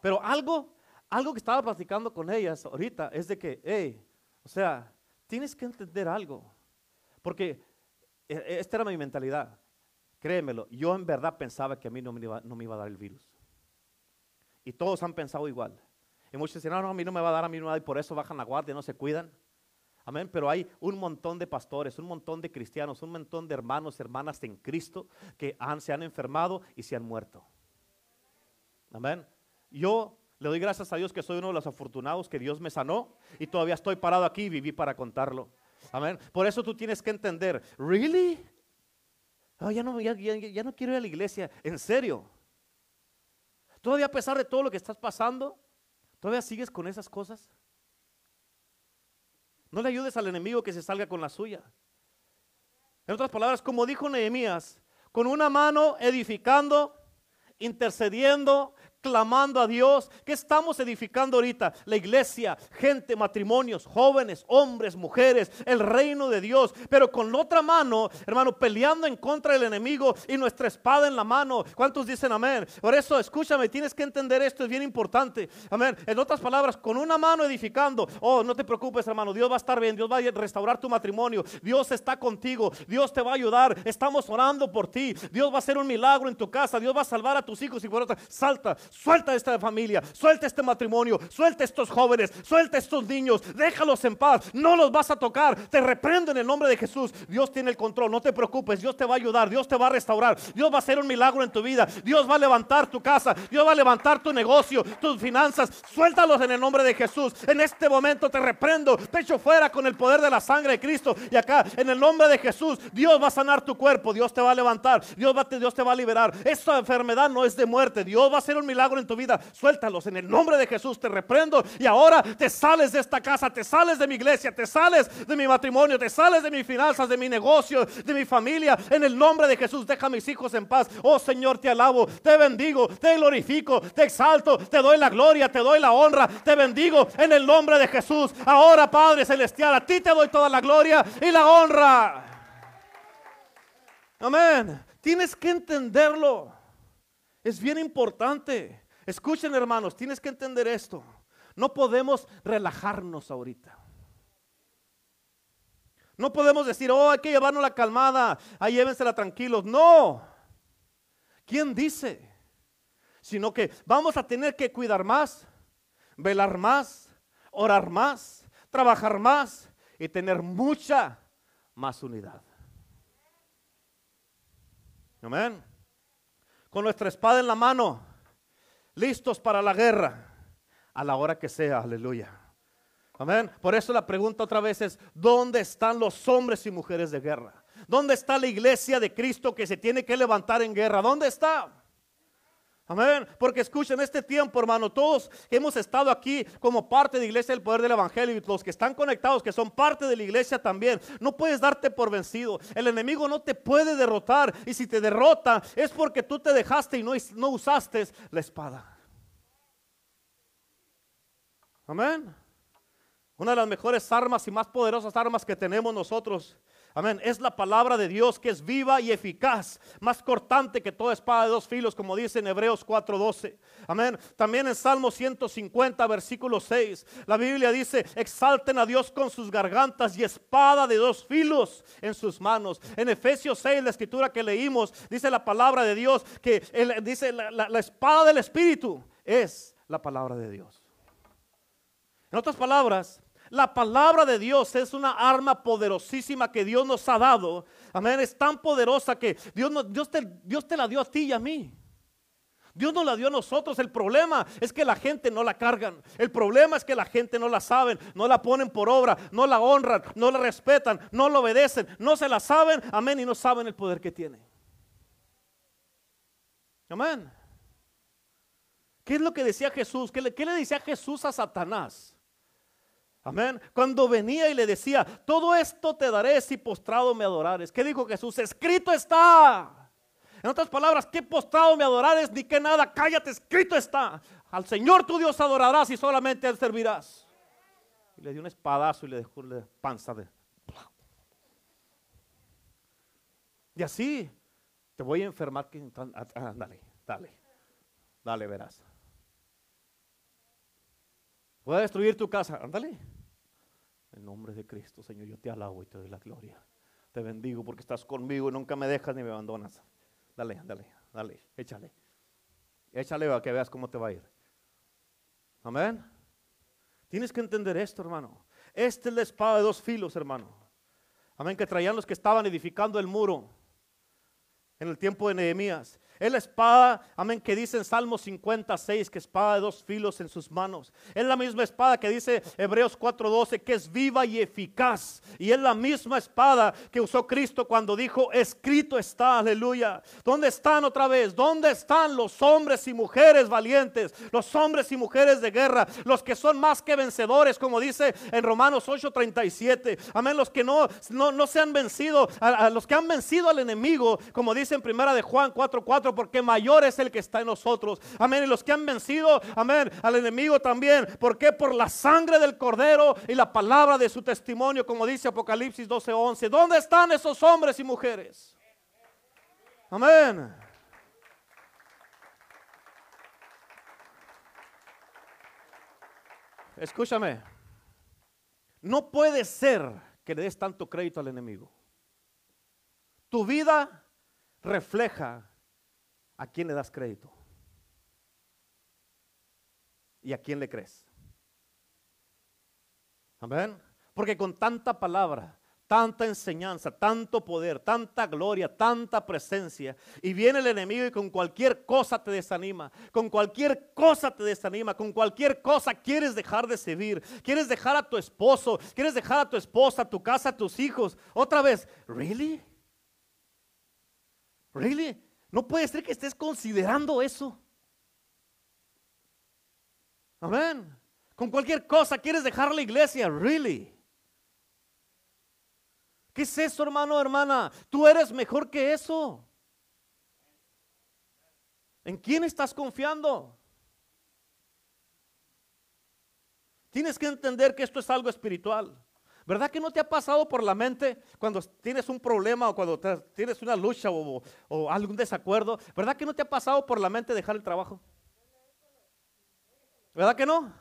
A: Pero algo algo que estaba platicando con ellas ahorita es de que, hey, o sea, tienes que entender algo. Porque e, e, esta era mi mentalidad. Créemelo, yo en verdad pensaba que a mí no me iba, a dar el virus. Y todos han pensado igual. Y muchos dicen, no, no, a mí no me va a dar, a mí no me va a dar, y por eso bajan la guardia, no se cuidan. Amén, pero hay un montón de pastores, un montón de cristianos, un montón de hermanos, hermanas en Cristo que se han enfermado y se han muerto. Amén. Yo le doy gracias a Dios que soy uno de los afortunados que Dios me sanó y todavía estoy parado aquí y viví para contarlo. Amén. Por eso tú tienes que entender, ¿really? Oh, ya, no, ya, ya no quiero ir a la iglesia. ¿En serio? Todavía a pesar de todo lo que estás pasando, ¿todavía sigues con esas cosas? No le ayudes al enemigo que se salga con la suya. En otras palabras, como dijo Nehemías, con una mano edificando, intercediendo, clamando a Dios. ¿Qué estamos edificando ahorita? La iglesia, gente, matrimonios, jóvenes, hombres, mujeres, el reino de Dios. Pero con la otra mano, hermano, peleando en contra del enemigo y nuestra espada en la mano. ¿Cuántos dicen amén? Por eso, escúchame, tienes que entender esto, es bien importante. Amén. En otras palabras, con una mano edificando. Oh, no te preocupes, hermano, Dios va a estar bien, Dios va a restaurar tu matrimonio. Dios está contigo, Dios te va a ayudar. Estamos orando por ti. Dios va a hacer un milagro en tu casa, Dios va a salvar a tus hijos y por otra, salta, Suelta esta familia, suelta este matrimonio, suelta estos jóvenes, suelta estos niños, déjalos en paz, no los vas a tocar, te reprendo en el nombre de Jesús. Dios tiene el control, no te preocupes, Dios te va a ayudar, Dios te va a restaurar, Dios va a hacer un milagro en tu vida, Dios va a levantar tu casa, Dios va a levantar tu negocio, tus finanzas, suéltalos en el nombre de Jesús. En este momento te reprendo, te echo fuera con el poder de la sangre de Cristo y acá en el nombre de Jesús, Dios va a sanar tu cuerpo, Dios te va a levantar, Dios, va, Dios te va a liberar. Esta enfermedad no es de muerte, Dios va a hacer un milagro en tu vida, suéltalos en el nombre de Jesús, te reprendo y ahora te sales de esta casa, te sales de mi iglesia, te sales de mi matrimonio, te sales de mis finanzas, de mi negocio, de mi familia, en el nombre de Jesús, deja a mis hijos en paz. Oh Señor, te alabo, te bendigo, te glorifico, te exalto, te doy la gloria, te doy la honra, te bendigo en el nombre de Jesús. Ahora, Padre Celestial, a ti te doy toda la gloria y la honra. Amén. Tienes que entenderlo. Es bien importante. Escuchen hermanos, tienes que entender esto. No podemos relajarnos ahorita. No podemos decir, oh, hay que llevarnos la calmada, ahí llévensela tranquilos. No. ¿Quién dice? Sino que vamos a tener que cuidar más, velar más, orar más, trabajar más y tener mucha más unidad. Amén con nuestra espada en la mano, listos para la guerra, a la hora que sea, aleluya. Amén. Por eso la pregunta otra vez es, ¿dónde están los hombres y mujeres de guerra? ¿Dónde está la iglesia de Cristo que se tiene que levantar en guerra? ¿Dónde está? Amén. Porque escuchen, este tiempo, hermano, todos que hemos estado aquí como parte de la iglesia del poder del evangelio y los que están conectados, que son parte de la iglesia también, no puedes darte por vencido. El enemigo no te puede derrotar. Y si te derrota, es porque tú te dejaste y no, no usaste la espada. Amén. Una de las mejores armas y más poderosas armas que tenemos nosotros Amén. Es la palabra de Dios que es viva y eficaz, más cortante que toda espada de dos filos, como dice en Hebreos 4:12. Amén. También en Salmo 150, versículo 6, la Biblia dice, exalten a Dios con sus gargantas y espada de dos filos en sus manos. En Efesios 6, la escritura que leímos, dice la palabra de Dios, que dice la espada del Espíritu es la palabra de Dios. En otras palabras, la palabra de Dios es una arma poderosísima que Dios nos ha dado. Amén. Es tan poderosa que Dios, Dios, te, Dios te la dio a ti y a mí. Dios nos la dio a nosotros. El problema es que la gente no la cargan. El problema es que la gente no la saben, no la ponen por obra, no la honran, no la respetan, no la obedecen, no se la saben. Amén. Y no saben el poder que tiene. Amén. ¿Qué es lo que decía Jesús? ¿Qué le, qué le decía Jesús a Satanás? Amén. Cuando venía y le decía, todo esto te daré si postrado me adorares. ¿Qué dijo Jesús? Escrito está. En otras palabras, ¿qué postrado me adorares ni que nada? Cállate, escrito está. Al Señor tu Dios adorarás y solamente a Él servirás. Y le dio un espadazo y le dejó la panza de... Y así te voy a enfermar. Dale, dale, dale, verás. Voy a destruir tu casa. Ándale. En nombre de Cristo, Señor, yo te alabo y te doy la gloria. Te bendigo porque estás conmigo y nunca me dejas ni me abandonas. Dale, dale, dale, échale. Échale a que veas cómo te va a ir. Amén. Tienes que entender esto, hermano. Esta es la espada de dos filos, hermano. Amén, que traían los que estaban edificando el muro en el tiempo de Nehemías. Es la espada, amén, que dice en Salmo 56 que espada de dos filos en sus manos. Es la misma espada que dice Hebreos 4:12 que es viva y eficaz. Y es la misma espada que usó Cristo cuando dijo, escrito está, aleluya. ¿Dónde están otra vez? ¿Dónde están los hombres y mujeres valientes? Los hombres y mujeres de guerra, los que son más que vencedores, como dice en Romanos 8:37. Amén, los que no, no, se han vencido, a, los que han vencido al enemigo, como dice en primera de Juan 4:4 porque mayor es el que está en nosotros. Amén. Y los que han vencido, amén, al enemigo también. ¿Por qué? Por la sangre del cordero y la palabra de su testimonio, como dice Apocalipsis 12:11. ¿Dónde están esos hombres y mujeres? Amén. Escúchame. No puede ser que le des tanto crédito al enemigo. Tu vida refleja ¿a quién le das crédito? ¿Y a quién le crees? Amén. Porque con tanta palabra, tanta enseñanza, tanto poder, tanta gloria, tanta presencia, y viene el enemigo y con cualquier cosa te desanima, con cualquier cosa te desanima, con cualquier cosa quieres dejar de servir, quieres dejar a tu esposo, quieres dejar a tu esposa, a tu casa, tus hijos. Otra vez, ¿really? ¿Really? No puede ser que estés considerando eso. Amén. Con cualquier cosa quieres dejar la iglesia, really. ¿Qué es eso, hermano, hermana? Tú eres mejor que eso. ¿En quién estás confiando? Tienes que entender que esto es algo espiritual. ¿Verdad que no te ha pasado por la mente cuando tienes un problema o cuando tienes una lucha o, algún desacuerdo? ¿Verdad que no te ha pasado por la mente dejar el trabajo? ¿Verdad que no?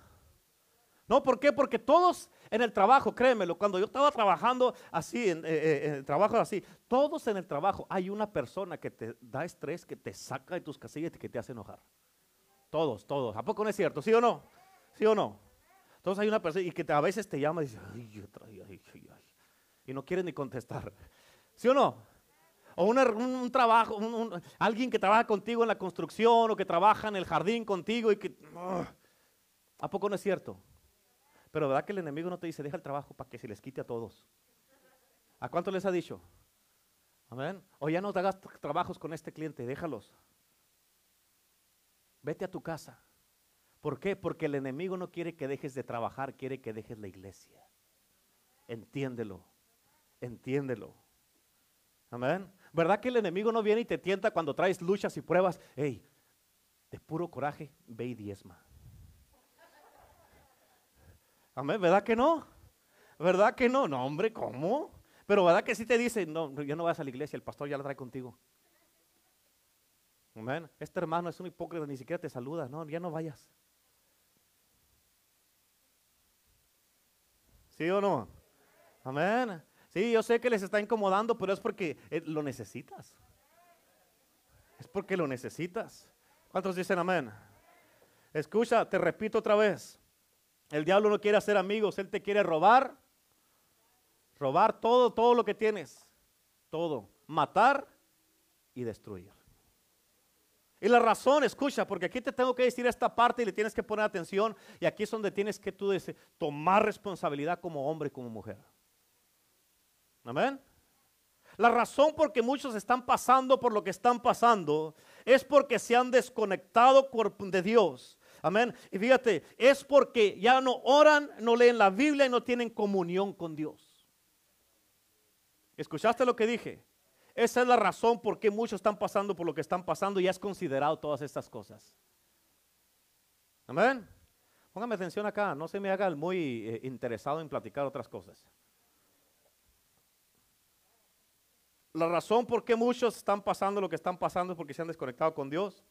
A: No, ¿por qué? Porque todos en el trabajo, créemelo, cuando yo estaba trabajando así, en, eh, eh, en, el trabajo así, todos en el trabajo hay una persona que te da estrés, que te saca de tus casillas y que te hace enojar. Todos, todos. ¿A poco no es cierto? ¿Sí o no? ¿Sí o no? Entonces hay una persona y que a veces te llama y dice, y no quiere ni contestar. ¿Sí o no? O un, trabajo, alguien que trabaja contigo en la construcción o que trabaja en el jardín contigo y que... ¿A poco no es cierto? Pero ¿verdad que el enemigo no te dice, deja el trabajo para que se les quite a todos? ¿A cuánto les ha dicho? Amén. O ya no te hagas trabajos con este cliente, déjalos. Vete a tu casa. ¿Por qué? Porque el enemigo no quiere que dejes de trabajar, quiere que dejes la iglesia. Entiéndelo, entiéndelo. Amén. ¿Verdad que el enemigo no viene y te tienta cuando traes luchas y pruebas? Hey, de puro coraje, ve y diezma. Amén, ¿verdad que no? ¿Verdad que no? No, hombre, ¿cómo? Pero ¿verdad que sí te dice, no, ya no vas a la iglesia, el pastor ya la trae contigo? Amén. Este hermano es un hipócrita, ni siquiera te saluda, no, ya no vayas. ¿Sí o no? Amén. Sí, yo sé que les está incomodando, pero es porque eh, lo necesitas. Es porque lo necesitas. ¿Cuántos dicen amén? Escucha, te repito otra vez. El diablo no quiere hacer amigos, él te quiere robar. Robar todo, todo lo que tienes. Todo. Matar y destruir. Y la razón, escucha, porque aquí te tengo que decir esta parte y le tienes que poner atención. Y aquí es donde tienes que tú tomar responsabilidad como hombre y como mujer. Amén. La razón por que muchos están pasando por lo que están pasando es porque se han desconectado de Dios. Amén. Y fíjate, es porque ya no oran, no leen la Biblia y no tienen comunión con Dios. ¿Escuchaste lo que dije? Esa es la razón por qué muchos están pasando por lo que están pasando y has considerado todas estas cosas. Amén. Póngame atención acá, no se me haga muy eh, interesado en platicar otras cosas. La razón por qué muchos están pasando lo que están pasando es porque se han desconectado con Dios,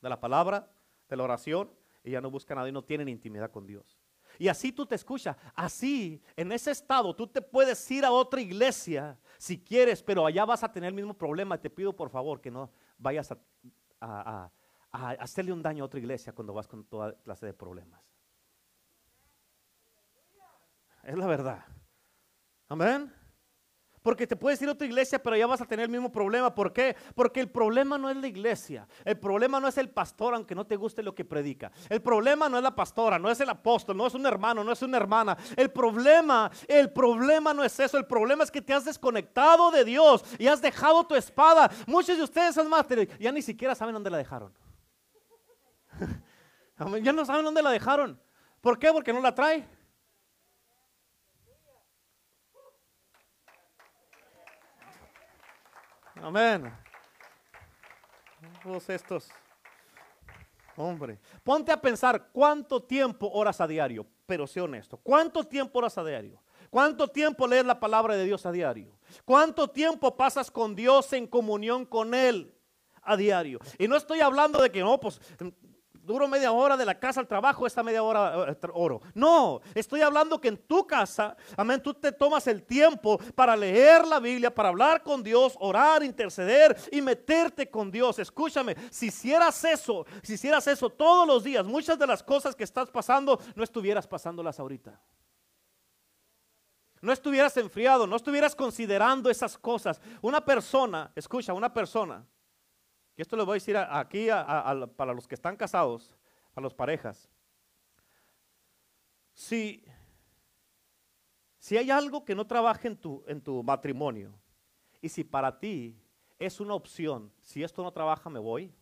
A: de la palabra, de la oración y ya no buscan a Dios, no tienen intimidad con Dios. Y así tú te escuchas, así, en ese estado, tú te puedes ir a otra iglesia si quieres, pero allá vas a tener el mismo problema. Te pido por favor que no vayas a, a hacerle un daño a otra iglesia cuando vas con toda clase de problemas. Es la verdad. Amén. Porque te puedes ir a otra iglesia, pero ya vas a tener el mismo problema. ¿Por qué? Porque el problema no es la iglesia. El problema no es el pastor, aunque no te guste lo que predica. El problema no es la pastora, no es el apóstol, no es un hermano, no es una hermana. El problema, el problema no es eso. El problema es que te has desconectado de Dios y has dejado tu espada. Muchos de ustedes, es ya ni siquiera saben dónde la dejaron. ya no saben dónde la dejaron. ¿Por qué? Porque no la trae. Amén. Todos estos. Hombre, ponte a pensar cuánto tiempo oras a diario, pero sé honesto. ¿Cuánto tiempo oras a diario? ¿Cuánto tiempo lees la palabra de Dios a diario? ¿Cuánto tiempo pasas con Dios en comunión con Él a diario? Y no estoy hablando de que no, pues duro media hora de la casa al trabajo, esta media hora eh, oro. No, estoy hablando que en tu casa, amén, tú te tomas el tiempo para leer la Biblia, para hablar con Dios, orar, interceder y meterte con Dios. Escúchame, si hicieras eso, si hicieras eso todos los días, muchas de las cosas que estás pasando, no estuvieras pasándolas ahorita. No estuvieras enfriado, no estuvieras considerando esas cosas. Una persona, escucha, una persona y esto lo voy a decir aquí para los que están casados, a las parejas. Si, si hay algo que no trabaje en tu, en tu matrimonio, y si para ti es una opción, si esto no trabaja, me voy.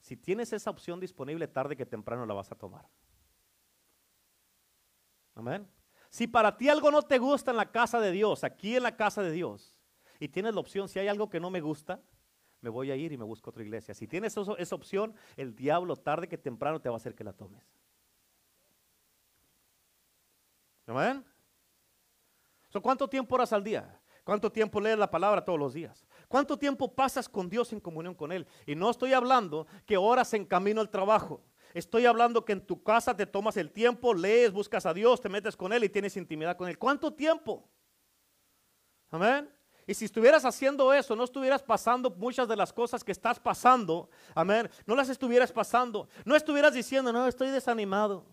A: Si tienes esa opción disponible, tarde que temprano la vas a tomar. Amén. Si para ti algo no te gusta en la casa de Dios, aquí en la casa de Dios, y tienes la opción, si hay algo que no me gusta, me voy a ir y me busco otra iglesia. Si tienes esa opción, el diablo tarde que temprano te va a hacer que la tomes. ¿Amén? ¿Cuánto tiempo oras al día? ¿Cuánto tiempo lees la palabra todos los días? ¿Cuánto tiempo pasas con Dios en comunión con Él? Y no estoy hablando que oras en camino al trabajo. Estoy hablando que en tu casa te tomas el tiempo, lees, buscas a Dios, te metes con Él y tienes intimidad con Él. ¿Cuánto tiempo? Amén. Y si estuvieras haciendo eso, no estuvieras pasando muchas de las cosas que estás pasando, amén, no las estuvieras pasando, no estuvieras diciendo, no, estoy desanimado.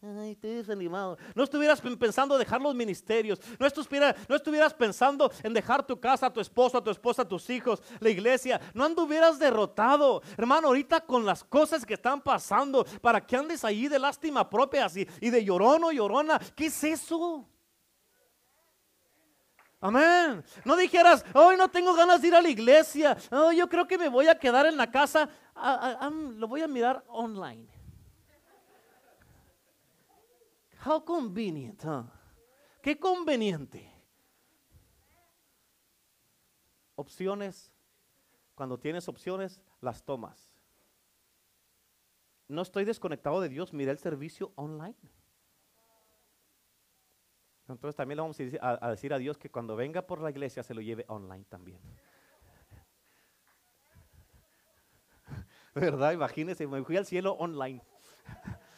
A: Ay, estoy desanimado. No estuvieras pensando dejar los ministerios. No estuvieras, pensando en dejar tu casa, tu esposo, tu esposa, tus hijos, la iglesia. No anduvieras derrotado. Hermano, ahorita con las cosas que están pasando, para que andes ahí de lástima propia y, y de llorón o llorona. ¿Qué es eso?
B: Amén. No dijeras, hoy no tengo ganas de ir a la iglesia. Oh, yo creo que me voy a quedar en la casa. Ah, ah, lo voy a mirar online. How convenient, Qué conveniente. Opciones. Cuando tienes opciones, las tomas. No estoy desconectado de Dios, mira el servicio online. Entonces también le vamos a decir, a Dios que cuando venga por la iglesia se lo lleve online también. ¿Verdad? Imagínense, me fui al cielo online.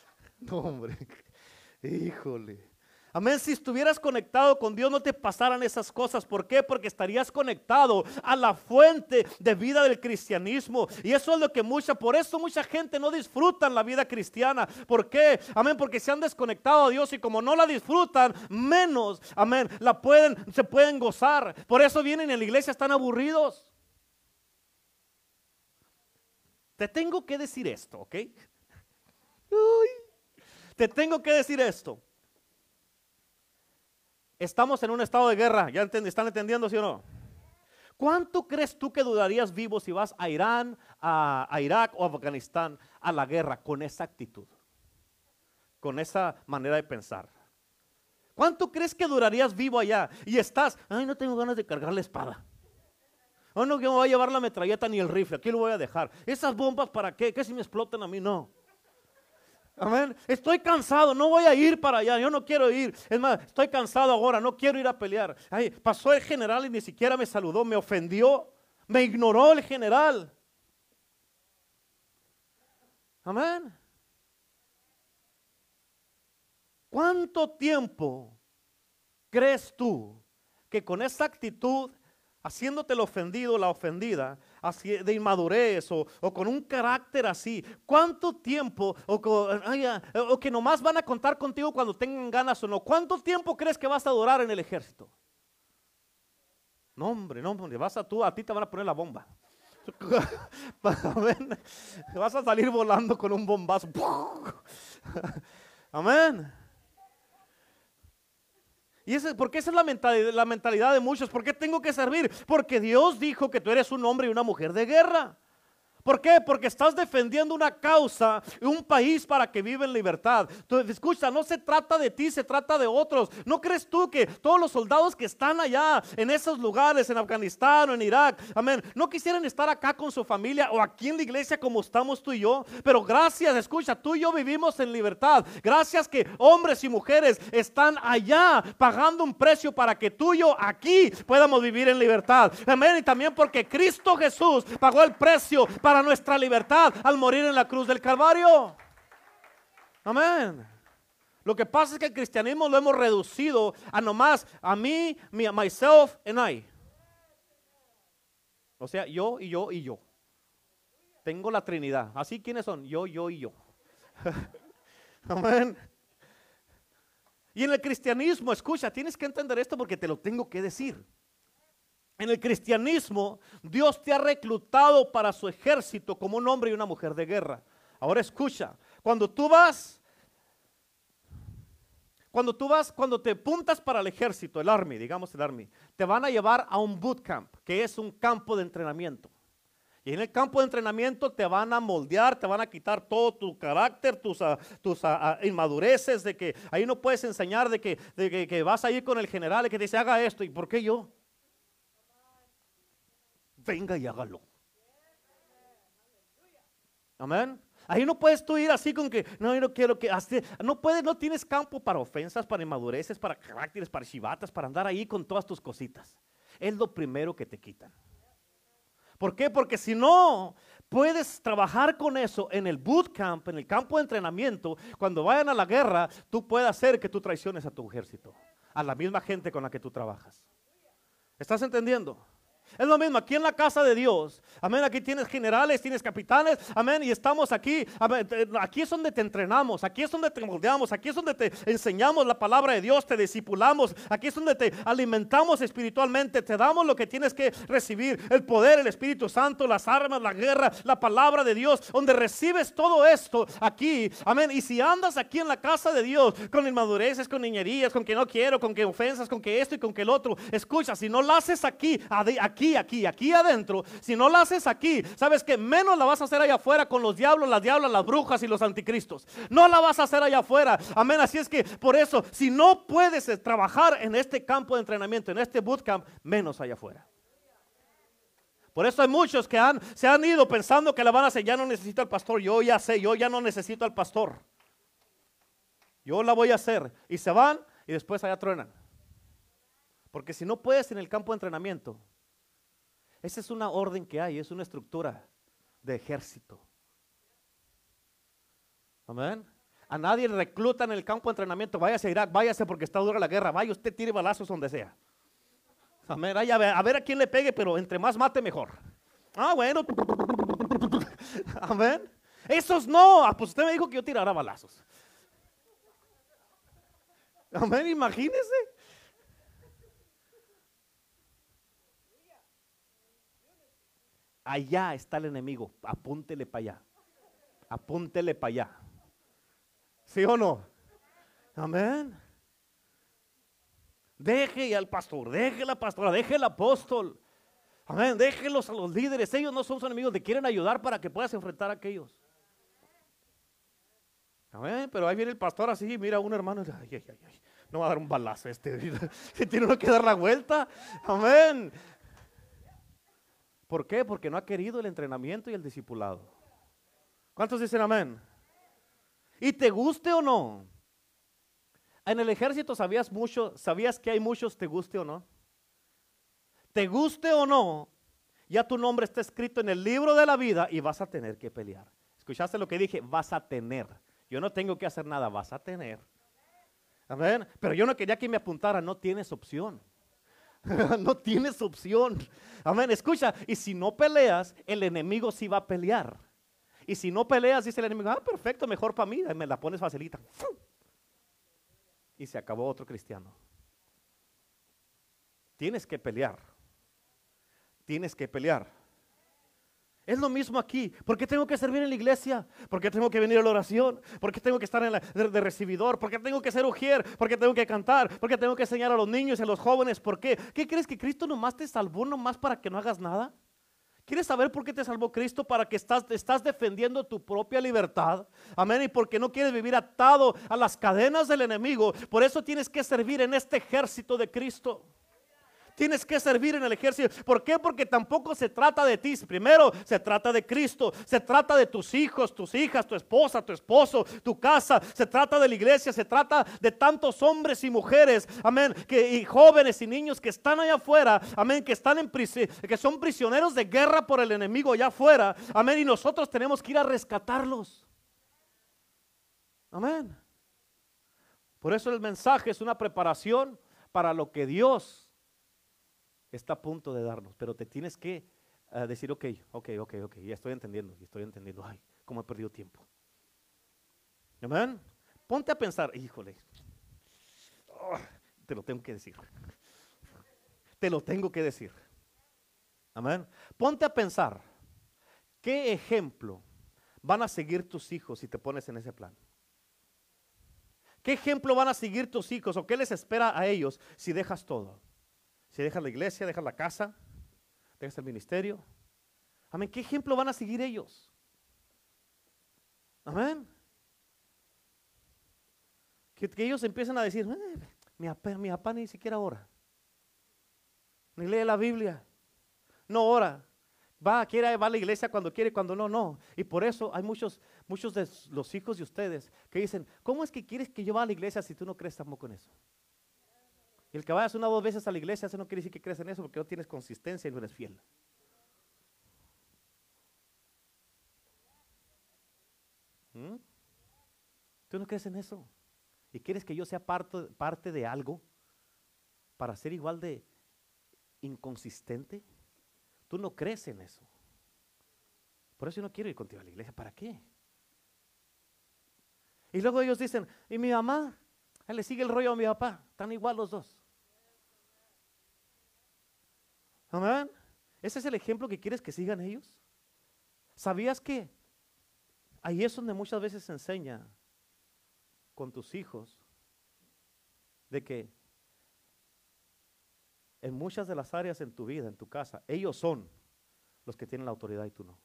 B: No, hombre. Híjole. Amén, si estuvieras conectado con Dios no te pasaran esas cosas. ¿Por qué? Porque estarías conectado a la fuente de vida del cristianismo. Y eso es lo que mucha, por eso mucha gente no disfrutan la vida cristiana. ¿Por qué? Amén, porque se han desconectado a Dios y como no la disfrutan, menos, amén, la pueden, se pueden gozar. Por eso vienen en la iglesia, están aburridos. Te tengo que decir esto, ¿ok? te tengo que decir esto. Estamos en un estado de guerra, ¿ya están entendiendo, sí o no? ¿Cuánto crees tú que dudarías vivo si vas a Irán, a, Irak o a Afganistán a la guerra con esa actitud? Con esa manera de pensar. ¿Cuánto crees que durarías vivo allá? Y estás, ay, no tengo ganas de cargar la espada. Oh, no, que me voy a llevar la metralleta ni el rifle, aquí lo voy a dejar. ¿Esas bombas para qué? ¿Qué si me explotan a mí? No. Amén. Estoy cansado, no voy a ir para allá, yo no quiero ir. Es más, estoy cansado ahora, no quiero ir a pelear. Ay, pasó el general y ni siquiera me saludó, me ofendió, me ignoró el general. Amén. ¿Cuánto tiempo crees tú que con esa actitud, haciéndote el ofendido, la ofendida, así de inmadurez o, con un carácter así. ¿Cuánto tiempo o, que nomás van a contar contigo cuando tengan ganas o no? ¿Cuánto tiempo crees que vas a durar en el ejército? No, hombre, no, hombre, vas a tú, a ti te van a poner la bomba. vas a salir volando con un bombazo. Amén. Y ese, porque esa es la mentalidad, la mentalidad de muchos. ¿Por qué tengo que servir? Porque Dios dijo que tú eres un hombre y una mujer de guerra. ¿Por qué? Porque estás defendiendo una causa, un país para que viva en libertad. Entonces, escucha, no se trata de ti, se trata de otros. ¿No crees tú que todos los soldados que están allá en esos lugares, en Afganistán o en Irak, amén, no quisieran estar acá con su familia o aquí en la iglesia como estamos tú y yo? Pero gracias, escucha, tú y yo vivimos en libertad. Gracias que hombres y mujeres están allá pagando un precio para que tú y yo aquí podamos vivir en libertad. Amén. Y también porque Cristo Jesús pagó el precio para nuestra libertad al morir en la cruz del Calvario. Amén. Lo que pasa es que el cristianismo lo hemos reducido a nomás a mí, me, myself and I. O sea, yo y yo y yo. Tengo la Trinidad. Así, ¿quiénes son? Yo, yo y yo. Amén. Y en el cristianismo, escucha, tienes que entender esto porque te lo tengo que decir. En el cristianismo, Dios te ha reclutado para su ejército como un hombre y una mujer de guerra. Ahora escucha, cuando tú vas, cuando tú vas, cuando te puntas para el ejército, el army, digamos el army, te van a llevar a un bootcamp, que es un campo de entrenamiento. Y en el campo de entrenamiento te van a moldear, te van a quitar todo tu carácter, tus, ah, ah, ah, inmadureces, de que ahí no puedes enseñar de que, que, que vas a ir con el general y que te dice haga esto. ¿Y por qué yo? Venga y hágalo. Amén. Ahí no puedes tú ir así con que, no, yo no quiero que, no puedes, no tienes campo para ofensas, para inmadureces, para caracteres, para chivatas, para andar ahí con todas tus cositas. Es lo primero que te quitan. ¿Por qué? Porque si no, puedes trabajar con eso en el bootcamp, en el campo de entrenamiento, cuando vayan a la guerra, tú puedes hacer que tú traiciones a tu ejército, a la misma gente con la que tú trabajas. ¿Estás entendiendo? Es lo mismo aquí en la casa de Dios. Amén. Aquí tienes generales, tienes capitanes. Amén. Y estamos aquí. Aquí es donde te entrenamos. Aquí es donde te moldeamos. Aquí es donde te enseñamos la palabra de Dios. Te discipulamos. Aquí es donde te alimentamos espiritualmente. Te damos lo que tienes que recibir. El poder, el Espíritu Santo, las armas, la guerra, la palabra de Dios. Donde recibes todo esto aquí. Amén. Y si andas aquí en la casa de Dios con inmadureces, con niñerías, con que no quiero, con que ofensas, con que esto y con que el otro. Escucha, si no lo haces aquí, aquí aquí, aquí, adentro, si no la haces aquí, sabes que menos la vas a hacer allá afuera con los diablos, las diablas, las brujas y los anticristos. No la vas a hacer allá afuera. Amén. Así es que por eso, si no puedes eh, trabajar en este campo de entrenamiento, en este bootcamp, menos allá afuera. Por eso hay muchos que se han ido pensando que la van a hacer. Ya no necesito al pastor. Yo ya sé, yo ya no necesito al pastor. Yo la voy a hacer. Y se van y después allá truenan. Porque si no puedes en el campo de entrenamiento, esa es una orden que hay, es una estructura de ejército. Amén. A nadie recluta en el campo de entrenamiento. Váyase a Irak, váyase porque está dura la guerra. Vaya, usted tire balazos donde sea. Amén. a, ver, a ver a quién le pegue, pero entre más mate, mejor. Ah, bueno. Amén. Esos no. Ah, pues usted me dijo que yo tirara balazos. Amén, imagínese. Allá está el enemigo. Apúntele para allá. Apúntele para allá. ¿Sí o no? Amén. Deje al pastor, deje la pastora, deje el apóstol. Amén. Déjelos a los líderes. Ellos no son sus enemigos, te quieren ayudar para que puedas enfrentar a aquellos. Amén. Pero ahí viene el pastor así, mira a un hermano. Ay, ay, ay, no va a dar un balazo este. Tiene uno que dar la vuelta. Amén. ¿Por qué? Porque no ha querido el entrenamiento y el discipulado. ¿Cuántos dicen amén? ¿Y te guste o no? En el ejército sabías mucho, sabías que hay muchos te guste o no. Te guste o no, ya tu nombre está escrito en el libro de la vida y vas a tener que pelear. ¿Escuchaste lo que dije? Vas a tener. Yo no tengo que hacer nada, vas a tener. Amén. Pero yo no quería que me apuntara, no tienes opción. no tienes opción. Amén. Escucha, y si no peleas, el enemigo sí va a pelear. Y si no peleas, dice el enemigo, ah, perfecto, mejor para mí, me la pones facilita. Y se acabó otro cristiano. Tienes que pelear. Tienes que pelear. Es lo mismo aquí. ¿Por qué tengo que servir en la iglesia? ¿Por qué tengo que venir a la oración? ¿Por qué tengo que estar en la, de, recibidor? ¿Por qué tengo que ser ujier? ¿Por qué tengo que cantar? ¿Por qué tengo que enseñar a los niños y a los jóvenes? ¿Por qué? ¿Qué crees que Cristo nomás te salvó nomás para que no hagas nada? ¿Quieres saber por qué te salvó Cristo? Para que estás, estás defendiendo tu propia libertad. Amén. Y porque no quieres vivir atado a las cadenas del enemigo. Por eso tienes que servir en este ejército de Cristo. Tienes que servir en el ejército. ¿Por qué? Porque tampoco se trata de ti. Primero se trata de Cristo. Se trata de tus hijos, tus hijas, tu esposa, tu esposo, tu casa. Se trata de la iglesia. Se trata de tantos hombres y mujeres. Amén. Que, y jóvenes y niños que están allá afuera. Amén. Que están en que son prisioneros de guerra por el enemigo allá afuera. Amén. Y nosotros tenemos que ir a rescatarlos. Amén. Por eso el mensaje es una preparación para lo que Dios está a punto de darnos, pero te tienes que eh, decir, ok, ok, ok, ok, ya estoy entendiendo, ya estoy entendiendo, ay, cómo he perdido tiempo. Amén. Ponte a pensar, híjole, oh, te lo tengo que decir. Te lo tengo que decir. Amén. Ponte a pensar, ¿qué ejemplo van a seguir tus hijos si te pones en ese plan? ¿Qué ejemplo van a seguir tus hijos o qué les espera a ellos si dejas todo? Si dejas la iglesia, dejas la casa, dejas el ministerio. Amén. ¿Qué ejemplo van a seguir ellos? Amén. Que, ellos empiezan a decir, eh, mi, papá, ni siquiera ora. Ni lee la Biblia. No ora. Va, quiere, va a la iglesia cuando quiere, cuando no, no. Y por eso hay muchos, muchos de los hijos de ustedes que dicen, ¿cómo es que quieres que yo vaya a la iglesia si tú no crees tampoco en eso? El que vayas una o dos veces a la iglesia, eso no quiere decir que crees en eso porque no tienes consistencia y no eres fiel. ¿Mm? Tú no crees en eso. ¿Y quieres que yo sea parte, parte de algo para ser igual de inconsistente? Tú no crees en eso. Por eso yo no quiero ir contigo a la iglesia. ¿Para qué? Y luego ellos dicen, ¿y mi mamá? Él le sigue el rollo a mi papá. Están igual los dos. Amén. ¿Ese es el ejemplo que quieres que sigan ellos? ¿Sabías que ahí es donde muchas veces se enseña con tus hijos de que en muchas de las áreas en tu vida, en tu casa, ellos son los que tienen la autoridad y tú no?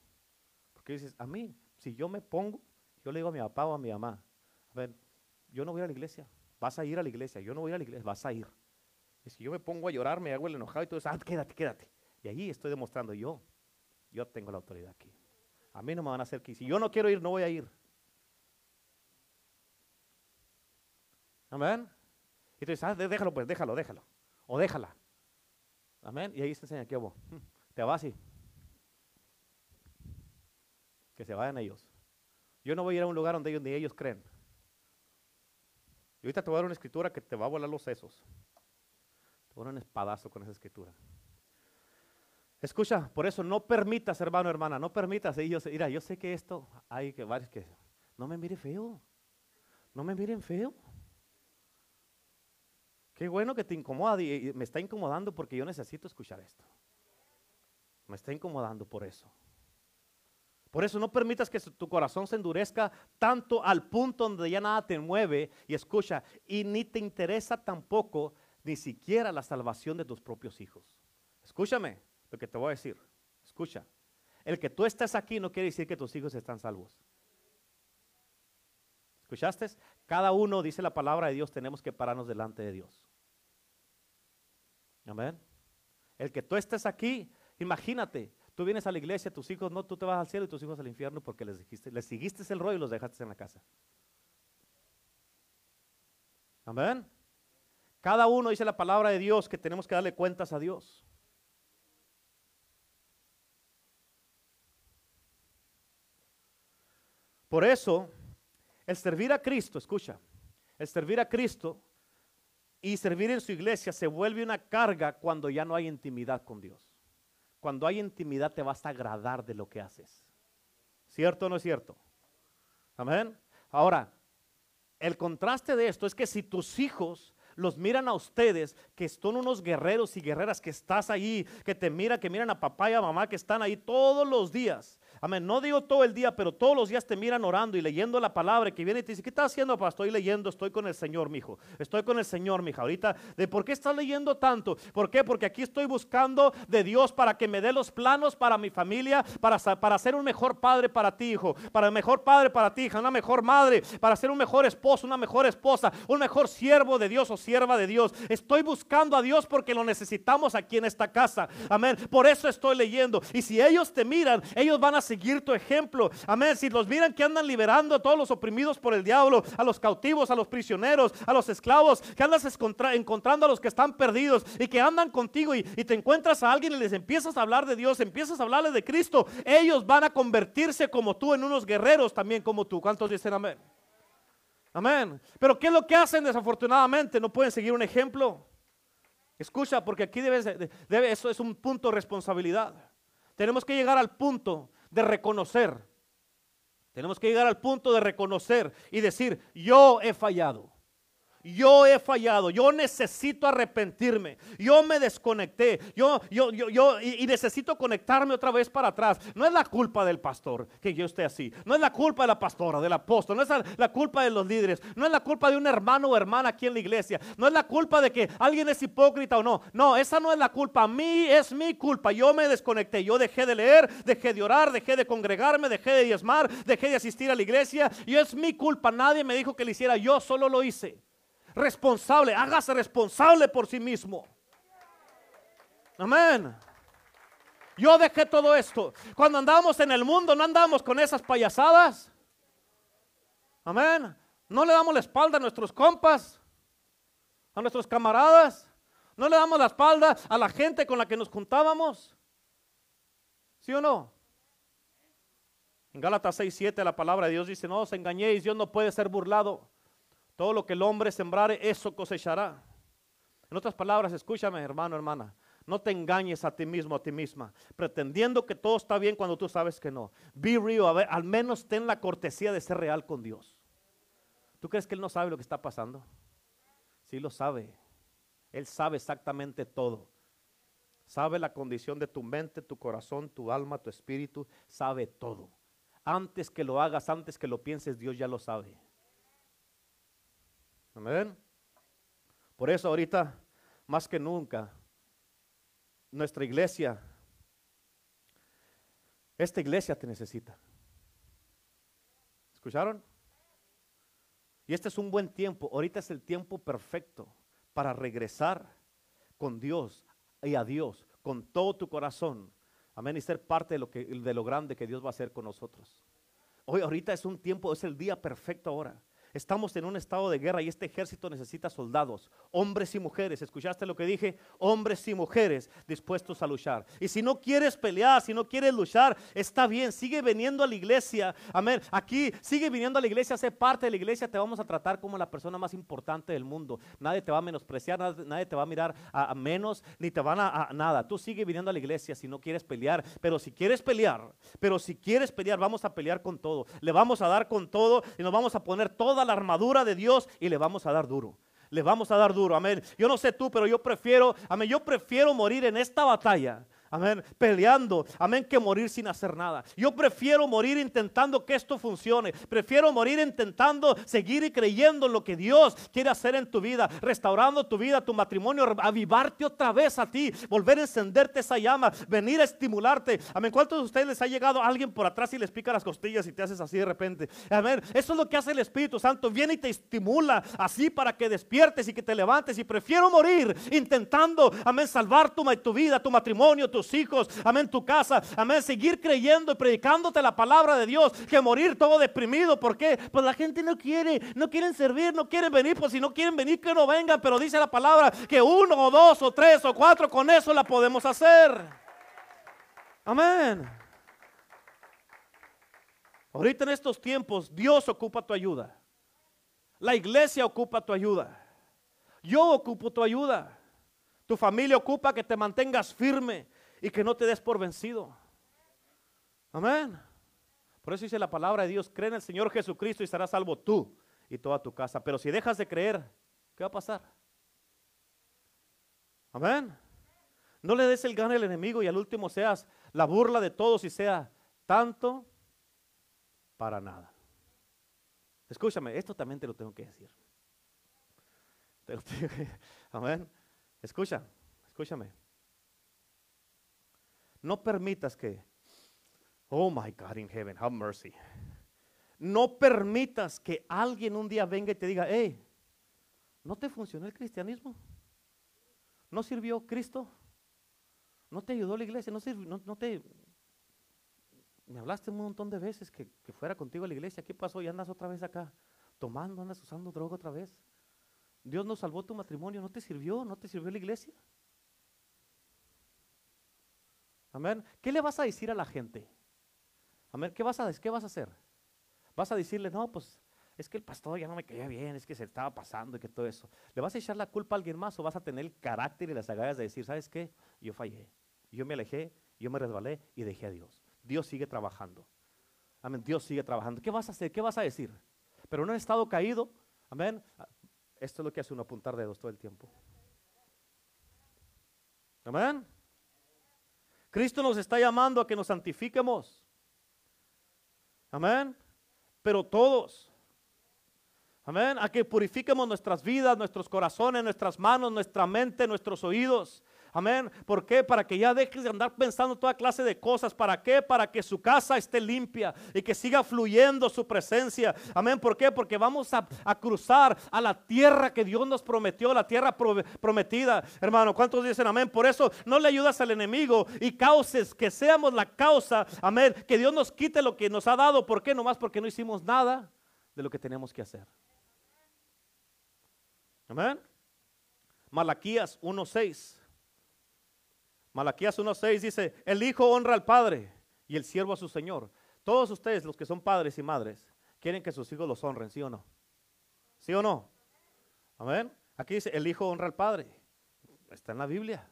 B: Porque dices, a mí, si yo me pongo, yo le digo a mi papá o a mi mamá, a ver, yo no voy a la iglesia, vas a ir a la iglesia, yo no voy a la iglesia, vas a ir. Y si yo me pongo a llorar, me hago el enojado y todo eso, ah, quédate, quédate. Y ahí estoy demostrando yo, yo tengo la autoridad aquí. A mí no me van a hacer que, si yo no quiero ir, no voy a ir. Amén. Y tú dices, ah, déjalo pues, déjalo, déjalo. O déjala. Amén. Y ahí se enseña que te vas y que se vayan ellos. Yo no voy a ir a un lugar donde ellos ni ellos creen. Y ahorita te voy a dar una escritura que te va a volar los sesos. Dar un espadazo con esa escritura. Escucha, por eso no permitas, hermano, hermana, no permitas. Ellos, mira, yo sé que esto, hay que varios que, no me mire feo, no me miren feo. Qué bueno que te incomoda y me está incomodando porque yo necesito escuchar esto. Me está incomodando por eso. Por eso no permitas que tu corazón se endurezca tanto al punto donde ya nada te mueve y escucha, y ni te interesa tampoco ni siquiera la salvación de tus propios hijos. Escúchame, lo que te voy a decir. Escucha. El que tú estés aquí no quiere decir que tus hijos están salvos. ¿Escuchaste? Cada uno, dice la palabra de Dios, tenemos que pararnos delante de Dios. Amén. El que tú estés aquí, imagínate, tú vienes a la iglesia, tus hijos no, tú te vas al cielo y tus hijos al infierno porque les dijiste, les seguiste el rollo y los dejaste en la casa. Amén. Cada uno dice la palabra de Dios que tenemos que darle cuentas a Dios. Por eso, el servir a Cristo, escucha, el servir a Cristo y servir en su iglesia se vuelve una carga cuando ya no hay intimidad con Dios. Cuando hay intimidad te vas a agradar de lo que haces. ¿Cierto o no es cierto? Amén. Ahora, el contraste de esto es que si tus hijos los miran a ustedes, que son unos guerreros y guerreras que estás ahí, que te miran, que miran a papá y a mamá, que están ahí todos los días, Amén. No digo todo el día, pero todos los días te miran orando y leyendo la palabra que viene y te dice, ¿qué estás haciendo? Estoy leyendo, estoy con el Señor, mi hijo. Estoy con el Señor, mi hija. Ahorita, ¿de por qué estás leyendo tanto? ¿Por qué? Porque aquí estoy buscando de Dios para que me dé los planos para mi familia, para, para ser un mejor padre para ti, hijo. Para un mejor padre para ti, hija. Una mejor madre, para ser un mejor esposo, una mejor esposa, un mejor siervo de Dios o sierva de Dios. Estoy buscando a Dios porque lo necesitamos aquí en esta casa. Amén. Por eso estoy leyendo. Y si ellos te miran, ellos van a seguir tu ejemplo. Amén. Si los miran que andan liberando a todos los oprimidos por el diablo, a los cautivos, a los prisioneros, a los esclavos, que andas encontrando a los que están perdidos y que andan contigo y, te encuentras a alguien y les empiezas a hablar de Dios, empiezas a hablarles de Cristo, ellos van a convertirse como tú en unos guerreros también como tú. ¿Cuántos dicen amén? Amén. Pero ¿qué es lo que hacen desafortunadamente? No pueden seguir un ejemplo. Escucha, porque aquí debe, debe, eso es un punto de responsabilidad. Tenemos que llegar al punto de reconocer. Tenemos que llegar al punto de reconocer y decir, yo he fallado yo he fallado, yo necesito arrepentirme, yo me desconecté, yo, yo, yo, yo, y, necesito conectarme otra vez para atrás. No es la culpa del pastor que yo esté así, no es la culpa de la pastora, del apóstol, no es la culpa de los líderes, no es la culpa de un hermano o hermana aquí en la iglesia, no es la culpa de que alguien es hipócrita o no, no, esa no es la culpa, a mí es mi culpa, yo me desconecté, yo dejé de leer, dejé de orar, dejé de congregarme, dejé de diezmar, dejé de asistir a la iglesia, y es mi culpa, nadie me dijo que lo hiciera, yo solo lo hice responsable, hágase responsable por sí mismo. Amén. Yo dejé todo esto. Cuando andamos en el mundo, no andamos con esas payasadas. Amén. No le damos la espalda a nuestros compas, a nuestros camaradas. No le damos la espalda a la gente con la que nos juntábamos. ¿Sí o no? En Gálatas 6, 7 la palabra de Dios dice, no os engañéis, Dios no puede ser burlado. Todo lo que el hombre sembrare, eso cosechará. En otras palabras, escúchame, hermano, hermana. No te engañes a ti mismo, a ti misma, pretendiendo que todo está bien cuando tú sabes que no. Be real, a ver, al menos ten la cortesía de ser real con Dios. ¿Tú crees que Él no sabe lo que está pasando? Sí lo sabe. Él sabe exactamente todo. Sabe la condición de tu mente, tu corazón, tu alma, tu espíritu. Sabe todo. Antes que lo hagas, antes que lo pienses, Dios ya lo sabe. Amén. Por eso ahorita, más que nunca, nuestra iglesia, esta iglesia te necesita. ¿Escucharon? Y este es un buen tiempo. Ahorita es el tiempo perfecto para regresar con Dios y a Dios con todo tu corazón. Amén. Y ser parte de lo, grande que Dios va a hacer con nosotros. Hoy, ahorita es un tiempo, es el día perfecto ahora. Estamos en un estado de guerra y este ejército necesita soldados, hombres y mujeres. ¿Escuchaste lo que dije? Hombres y mujeres dispuestos a luchar. Y si no quieres pelear, si no quieres luchar, está bien, sigue viniendo a la iglesia. Amén. Aquí sigue viniendo a la iglesia, sé parte de la iglesia, te vamos a tratar como la persona más importante del mundo. Nadie te va a menospreciar, nadie, te va a mirar a, menos, ni te van a, a nada. Tú sigue viniendo a la iglesia si no quieres pelear. Pero si quieres pelear, pero si quieres pelear, vamos a pelear con todo. Le vamos a dar con todo y nos vamos a poner toda la armadura de Dios y le vamos a dar duro. Le vamos a dar duro, amén. Yo no sé tú, pero yo prefiero, amén, yo prefiero morir en esta batalla amén, peleando, amén, que morir sin hacer nada. Yo prefiero morir intentando que esto funcione. Prefiero morir intentando seguir y creyendo en lo que Dios quiere hacer en tu vida, restaurando tu vida, tu matrimonio, avivarte otra vez a ti, volver a encenderte esa llama, venir a estimularte. Amén. ¿Cuántos de ustedes les ha llegado alguien por atrás y les pica las costillas y te haces así de repente? Amén. Eso es lo que hace el Espíritu Santo. Viene y te estimula así para que despiertes y que te levantes. Y prefiero morir intentando, amén, salvar tu, tu vida, tu matrimonio, tus hijos, amén, tu casa, amén, seguir creyendo y predicándote la palabra de Dios que morir todo deprimido. ¿Por qué? Pues la gente no quiere, no quieren servir, no quieren venir, pues si no quieren venir que no vengan, pero dice la palabra que uno o dos o tres o cuatro con eso la podemos hacer. Amén. Ahorita en estos tiempos Dios ocupa tu ayuda. La iglesia ocupa tu ayuda. Yo ocupo tu ayuda. Tu familia ocupa que te mantengas firme y que no te des por vencido. Amén. Por eso dice la palabra de Dios, cree en el Señor Jesucristo y serás salvo tú y toda tu casa. Pero si dejas de creer, ¿qué va a pasar? Amén. No le des el gane al enemigo y al último seas la burla de todos y sea tanto para nada. Escúchame, esto también te lo tengo que decir. Amén. Escucha, escúchame. No permitas que, oh my God in heaven, have mercy. No permitas que alguien un día venga y te diga, hey, ¿no te funcionó el cristianismo? ¿No sirvió Cristo? ¿No te ayudó la iglesia? ¿No, sirvió, no, te... Me hablaste un montón de veces que, que fuera contigo a la iglesia. ¿Qué pasó? Y andas otra vez acá, tomando, andas usando droga otra vez. Dios nos salvó tu matrimonio, ¿no te sirvió? ¿No te sirvió la iglesia? Amén. ¿Qué le vas a decir a la gente? Amén. ¿Qué vas a, qué vas a hacer? Vas a decirle, no, pues es que el pastor ya no me caía bien, es que se estaba pasando y que todo eso. ¿Le vas a echar la culpa a alguien más o vas a tener el carácter y las agallas de decir, ¿sabes qué? Yo fallé, yo me alejé, yo me resbalé y dejé a Dios. Dios sigue trabajando. Amén. Dios sigue trabajando. ¿Qué vas a hacer? ¿Qué vas a decir? Pero no he estado caído. Amén. Esto es lo que hace uno apuntar dedos todo el tiempo. Amén. Cristo nos está llamando a que nos santifiquemos. Amén. Pero todos. Amén. A que purifiquemos nuestras vidas, nuestros corazones, nuestras manos, nuestra mente, nuestros oídos. Amén. ¿Por qué? Para que ya dejes de andar pensando toda clase de cosas. ¿Para qué? Para que su casa esté limpia y que siga fluyendo su presencia. Amén. ¿Por qué? Porque vamos a, cruzar a la tierra que Dios nos prometió, la tierra prometida. Hermano, ¿cuántos dicen amén? Por eso no le ayudas al enemigo y causes que seamos la causa. Amén. Que Dios nos quite lo que nos ha dado. ¿Por qué? Nomás porque no hicimos nada de lo que tenemos que hacer. Amén. Malaquías 1.6. Malaquías 1.6 dice, el hijo honra al padre y el siervo a su señor. Todos ustedes, los que son padres y madres, quieren que sus hijos los honren, ¿sí o no? ¿Sí o no? Amén. Aquí dice, el hijo honra al padre. Está en la Biblia.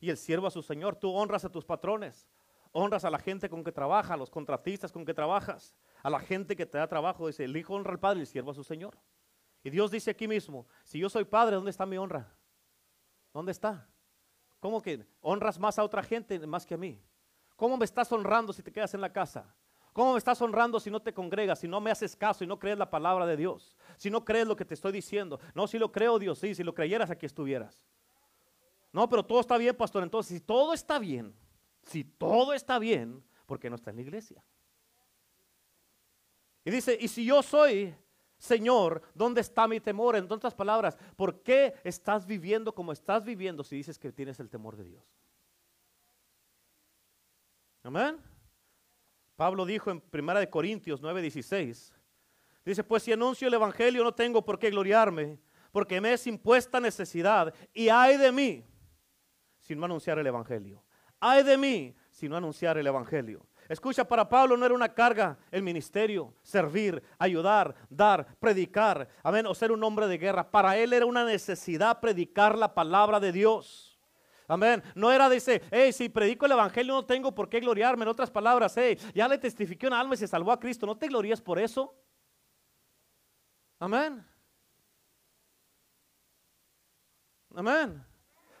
B: y el siervo a su señor. Tú honras a tus patrones, honras a la gente con que trabaja, a los contratistas con que trabajas, a la gente que te da trabajo. Dice, el hijo honra al padre y el siervo a su señor. Y Dios dice aquí mismo, si yo soy padre, ¿dónde está mi honra? ¿Dónde está? ¿Cómo que honras más a otra gente más que a mí? ¿Cómo me estás honrando si te quedas en la casa? ¿Cómo me estás honrando si no te congregas, si no me haces caso y no crees la palabra de Dios? Si no crees lo que te estoy diciendo. No, si lo creo, Dios, sí, si lo creyeras aquí estuvieras. No, pero todo está bien, pastor. Entonces, si todo está bien, si todo está bien, ¿por qué no está en la iglesia? Y dice, y si yo soy Señor, ¿dónde está mi temor? En otras palabras, ¿por qué estás viviendo como estás viviendo si dices que tienes el temor de Dios? Amén. Pablo dijo en 1 Corintios 9:16, dice, pues si anuncio el Evangelio no tengo por qué gloriarme, porque me es impuesta necesidad y hay de mí si no anunciar el Evangelio. Hay de mí si no anunciar el Evangelio. Escucha, para Pablo no era una carga el ministerio, servir, ayudar, dar, predicar, amén, o ser un hombre de guerra. Para él era una necesidad predicar la palabra de Dios. Amén. No era, dice, hey, si predico el evangelio no tengo por qué gloriarme. En otras palabras, hey, ya le testifiqué una alma y se salvó a Cristo. ¿No te glorías por eso? Amén. Amén.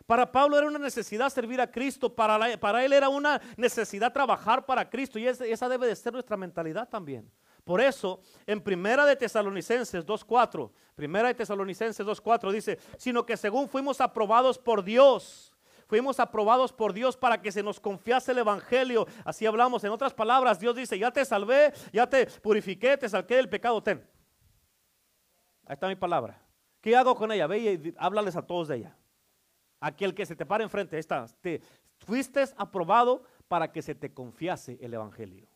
B: Para Pablo era una necesidad servir a Cristo, para, él era una necesidad trabajar para Cristo y esa debe de ser nuestra mentalidad también. Por eso, en Primera de Tesalonicenses 2.4, Primera de Tesalonicenses 2.4 dice, sino que según fuimos aprobados por Dios, fuimos aprobados por Dios para que se nos confiase el Evangelio. Así hablamos. En otras palabras, Dios dice, ya te salvé, ya te purifiqué, te saqué del pecado. Ten. Ahí está mi palabra. ¿Qué hago con ella? Ve y háblales a todos de ella. Aquel que se te pare enfrente, está. Te, fuiste aprobado para que se te confiase el Evangelio.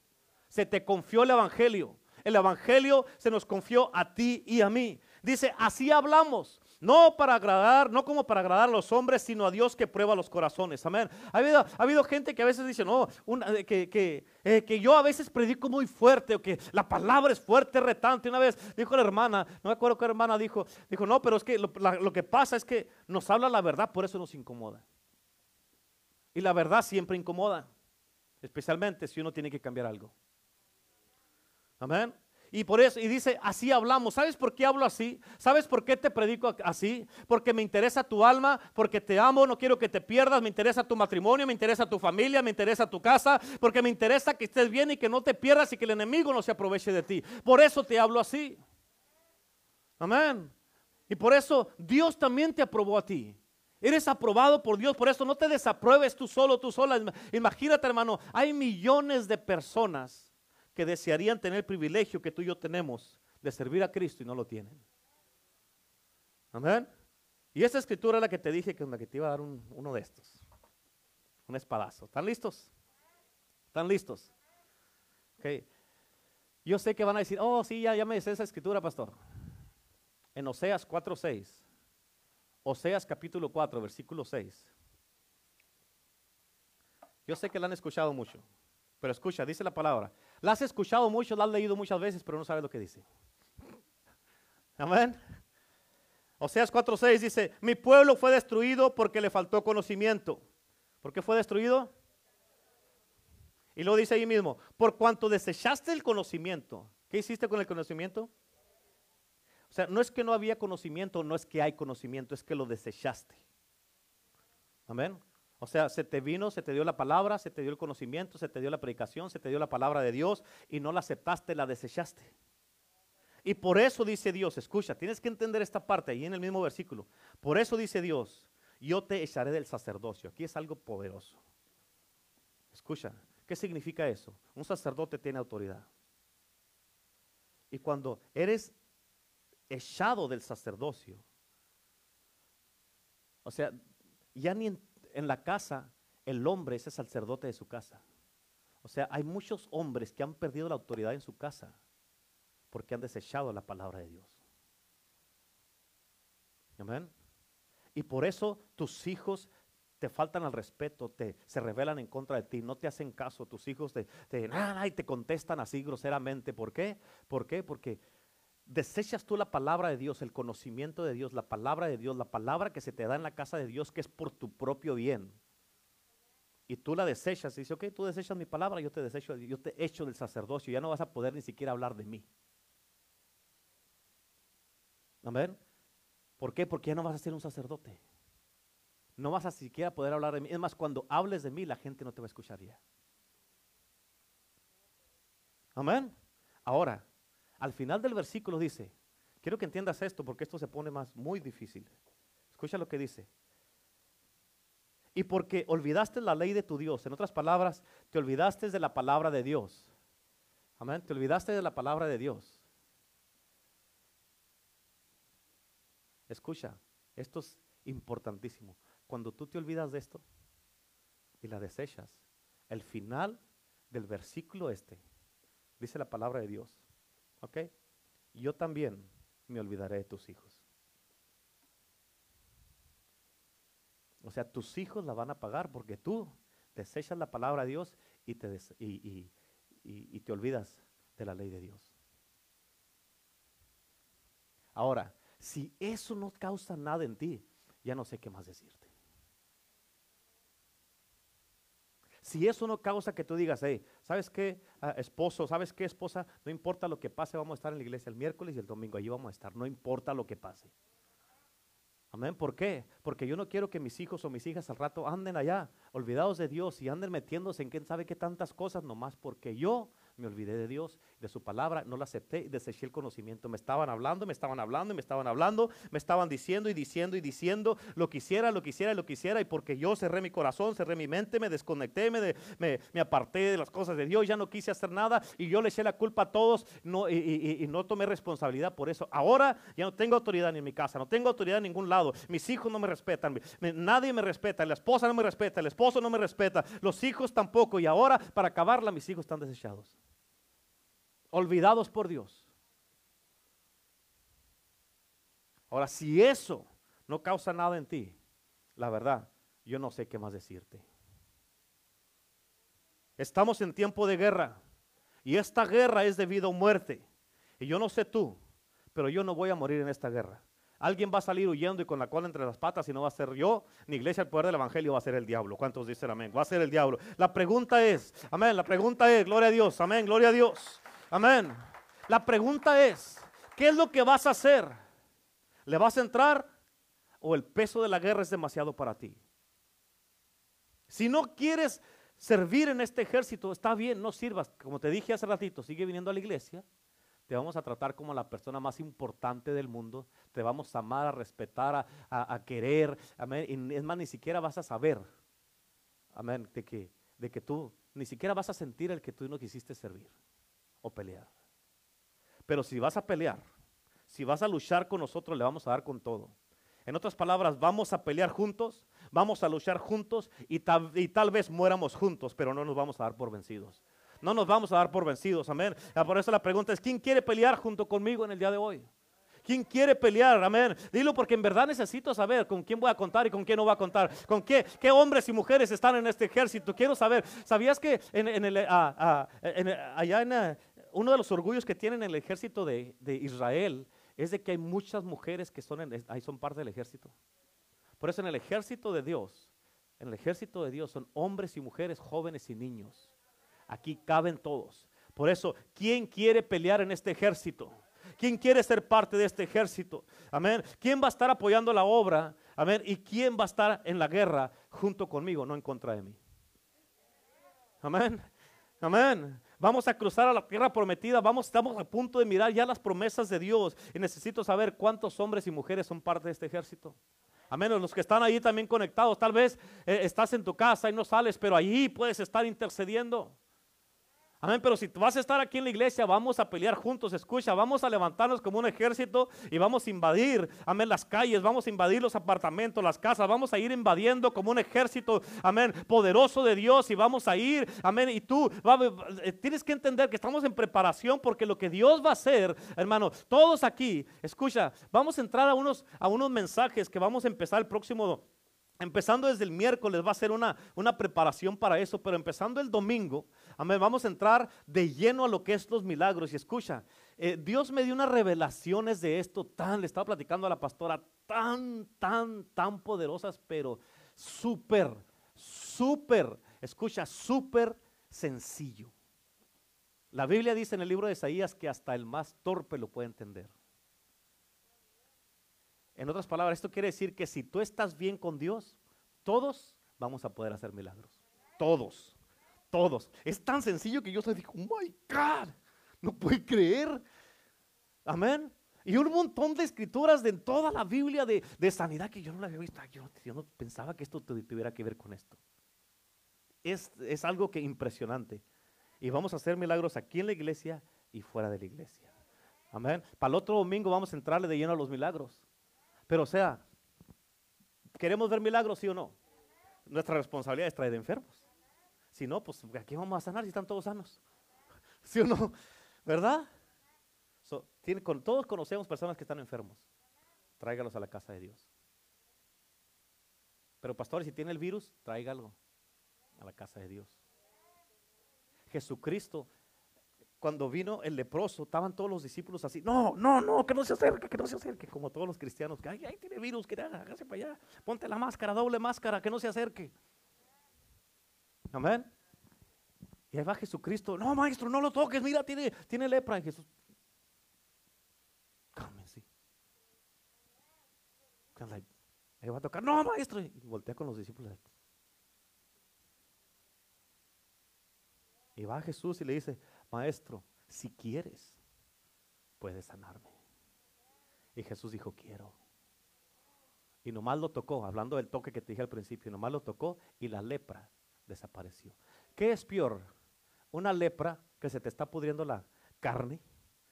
B: Se te confió el Evangelio. El Evangelio se nos confió a ti y a mí. Dice, así hablamos. No para agradar, no como para agradar a los hombres, sino a Dios que prueba los corazones. Amén. Ha habido, ha habido gente que a veces dice, no, eh, que, eh, que, yo a veces predico muy fuerte, o que la palabra es fuerte, retante. Una vez dijo la hermana, no me acuerdo qué hermana dijo, dijo, no, pero es que lo que pasa es que nos habla la verdad, por eso nos incomoda. Y la verdad siempre incomoda, especialmente si uno tiene que cambiar algo. Amén. Y por eso, y dice, así hablamos. ¿Sabes por qué hablo así? ¿Sabes por qué te predico así? Porque me interesa tu alma, porque te amo, no quiero que te pierdas, me interesa tu matrimonio, me interesa tu familia, me interesa tu casa, porque me interesa que estés bien y que no te pierdas y que el enemigo no se aproveche de ti. Por eso te hablo así. Amén. Y por eso Dios también te aprobó a ti. Eres aprobado por Dios, por eso no te desapruebes tú solo, tú sola. Imagínate, hermano, hay millones de personas que desearían tener el privilegio que tú y yo tenemos de servir a Cristo y no lo tienen. Amén. Y esta escritura es la que te dije que, que te iba a dar uno de estos. Un espadazo. ¿Están listos? ¿Están listos? Okay. Yo sé que van a decir, oh, sí, ya, ya me dice esa escritura, pastor. En Oseas 4.6. Oseas capítulo 4, versículo 6. Yo sé que la han escuchado mucho. Pero escucha, dice la palabra. La has escuchado mucho, la has leído muchas veces, pero no sabes lo que dice. Amén. Oseas 4:6 dice, mi pueblo fue destruido porque le faltó conocimiento. ¿Por qué fue destruido? Y luego dice ahí mismo, por cuanto desechaste el conocimiento. ¿Qué hiciste con el conocimiento? O sea, no es que no había conocimiento, no es que hay conocimiento, es que lo desechaste. Amén. O sea, se te vino, se te dio la palabra, se te dio el conocimiento, se te dio la predicación, se te dio la palabra de Dios y no la aceptaste, la desechaste. Y por eso dice Dios, escucha, tienes que entender esta parte ahí en el mismo versículo. Por eso dice Dios, yo te echaré del sacerdocio. Aquí es algo poderoso. Escucha, ¿qué significa eso? Un sacerdote tiene autoridad. Y cuando eres echado del sacerdocio, o sea, ya ni, en la casa, el hombre es el sacerdote de su casa. O sea, hay muchos hombres que han perdido la autoridad en su casa porque han desechado la palabra de Dios. Amén. Y por eso tus hijos te faltan al respeto, te, se rebelan en contra de ti, no te hacen caso, tus hijos te, te, y te contestan así groseramente. ¿Por qué? ¿Por qué? Porque desechas tú la palabra de Dios, el conocimiento de Dios, la palabra de Dios, la palabra que se te da en la casa de Dios, que es por tu propio bien. y tú la desechas, y dice, ok, tú desechas mi palabra, yo te desecho, yo te echo del sacerdocio, ya no vas a poder ni siquiera hablar de mí. Amén. ¿Por qué? Porque ya no vas a ser un sacerdote. No vas a siquiera poder hablar de mí. Es más, cuando hables de mí, la gente no te va a escuchar ya. Amén. Ahora, al final del versículo dice, quiero que entiendas esto porque esto se pone más muy difícil. Escucha lo que dice. Y porque olvidaste la ley de tu Dios, en otras palabras, te olvidaste de la palabra de Dios. Amén, te olvidaste de la palabra de Dios. Escucha, esto es importantísimo. Cuando tú te olvidas de esto y la desechas, el final del versículo este, dice la palabra de Dios, ¿ok? Yo también me olvidaré de tus hijos. O sea, tus hijos la van a pagar porque tú desechas la palabra de Dios y te, y, y te olvidas de la ley de Dios. Ahora, si eso no causa nada en ti, ya no sé qué más decirte. Si eso no causa que tú digas, hey, ¿sabes qué, ah, esposo? ¿Sabes qué, esposa? No importa lo que pase, vamos a estar en la iglesia el miércoles y el domingo, allí vamos a estar, no importa lo que pase. Amén. ¿Por qué? Porque yo no quiero que mis hijos o mis hijas al rato anden allá, olvidados de Dios y anden metiéndose en quién sabe qué tantas cosas, nomás porque yo me olvidé de Dios, de su palabra, no la acepté y deseché el conocimiento. Me estaban hablando, me estaban hablando, me estaban hablando, me estaban diciendo y diciendo y diciendo lo quisiera, lo quisiera, lo quisiera. Y porque yo cerré mi corazón, cerré mi mente, me desconecté, me, me, aparté de las cosas de Dios, ya no quise hacer nada y yo le eché la culpa a todos no, y, no tomé responsabilidad por eso. Ahora ya no tengo autoridad ni en mi casa, no tengo autoridad en ningún lado. Mis hijos no me respetan, nadie me respeta, la esposa no me respeta, el esposo no me respeta, los hijos tampoco. Y ahora, para acabarla, mis hijos están desechados olvidados por Dios. Ahora, si eso no causa nada en ti, la verdad, yo no sé qué más decirte. Estamos en tiempo de guerra y esta guerra es de vida o muerte. Y yo no sé tú, pero yo no voy a morir en esta guerra. Alguien va a salir huyendo y con la cola entre las patas y no va a ser yo, ni iglesia, el poder del evangelio va a ser el diablo. ¿Cuántos dicen amén? Va a ser el diablo. La pregunta es, amén, la pregunta es, gloria a Dios, amén, gloria a Dios. Amén. La pregunta es, ¿qué es lo que vas a hacer? ¿Le vas a entrar o el peso de la guerra es demasiado para ti? Si no quieres servir en este ejército, está bien, no sirvas. Como te dije hace ratito, sigue viniendo a la iglesia. Te vamos a tratar como la persona más importante del mundo. Te vamos a amar, a respetar, a, querer. Amén. Y es más, ni siquiera vas a saber. Amén. De que, de que tú ni siquiera vas a sentir el que tú no quisiste servir o pelear. Pero si vas a pelear, si vas a luchar con nosotros, le vamos a dar con todo. En otras palabras, vamos a pelear juntos, vamos a luchar juntos y tal, y tal vez muéramos juntos, pero no nos vamos a dar por vencidos. No nos vamos a dar por vencidos, amén. Ah, por eso la pregunta es, ¿quién quiere pelear junto conmigo en el día de hoy? ¿Quién quiere pelear? Amén. Dilo porque en verdad necesito saber con quién voy a contar y con quién no voy a contar. Con qué, qué hombres y mujeres están en este ejército. Quiero saber. ¿Sabías que en, el, ah, ah, allá en, uno de los orgullos que tienen el ejército de, Israel es de que hay muchas mujeres que son, ahí son parte del ejército. Por eso en el ejército de Dios, en el ejército de Dios son hombres y mujeres, jóvenes y niños. Aquí caben todos. Por eso, ¿quién quiere pelear en este ejército? ¿Quién quiere ser parte de este ejército? Amén. ¿Quién va a estar apoyando la obra? Amén. ¿Y quién va a estar en la guerra junto conmigo, no en contra de mí? Amén. Amén. Vamos a cruzar a la tierra prometida. Vamos, estamos a punto de mirar ya las promesas de Dios. Y necesito saber cuántos hombres y mujeres son parte de este ejército. Amén. Los que están ahí también conectados. Tal vez eh, estás en tu casa y no sales, pero allí puedes estar intercediendo. Amén, pero si vas a estar aquí en la iglesia, vamos a pelear juntos, escucha, vamos a levantarnos como un ejército y vamos a invadir, amén, las calles, vamos a invadir los apartamentos, las casas, vamos a ir invadiendo como un ejército, amén, poderoso de Dios y vamos a ir, amén, y tú eh, tienes que entender que estamos en preparación porque lo que Dios va a hacer, hermano, todos aquí, escucha, vamos a entrar a unos, a unos mensajes que vamos a empezar el próximo Empezando desde el miércoles va a ser una, una preparación para eso, pero empezando el domingo, vamos a entrar de lleno a lo que es los milagros. Y escucha, eh, Dios me dio unas revelaciones de esto tan, le estaba platicando a la pastora, tan, tan, tan poderosas, pero súper, súper escucha, súper sencillo. La Biblia dice en el libro de Isaías que hasta el más torpe lo puede entender. En otras palabras, esto quiere decir que si tú estás bien con Dios, todos vamos a poder hacer milagros. Todos, todos. Es tan sencillo que yo se digo, oh my God, no puedo creer. Amén. Y un montón de escrituras de toda la Biblia de, sanidad que yo no la había visto. Yo, no pensaba que esto tuviera que ver con esto. Es, es algo que impresionante. Y vamos a hacer milagros aquí en la iglesia y fuera de la iglesia. Amén. Para el otro domingo vamos a entrarle de lleno a los milagros. Pero o sea, ¿queremos ver milagros, sí o no? Nuestra responsabilidad es traer enfermos. Si no, pues aquí vamos a sanar si están todos sanos. ¿Sí o no? ¿Verdad? con, todos conocemos personas que están enfermos. Tráigalos a la casa de Dios. Pero pastores, si tiene el virus, tráigalo a la casa de Dios. Jesucristo cuando vino el leproso, estaban todos los discípulos así, no, no, no, que no se acerque, que no se acerque, como todos los cristianos, que ay, tiene virus, que hágase para allá, ponte la máscara, doble máscara, que no se acerque. Amén. Y ahí va Jesucristo, no, maestro, no lo toques, mira, tiene, tiene lepra. Y Jesús, cálmense. Ahí va a tocar, no, maestro. Y voltea con los discípulos. Y va Jesús y le dice, maestro, si quieres, puedes sanarme. Y Jesús dijo, quiero. Y nomás lo tocó, hablando del toque que te dije al principio, nomás lo tocó y la lepra desapareció. ¿Qué es peor? Una lepra que se te está pudriendo la carne,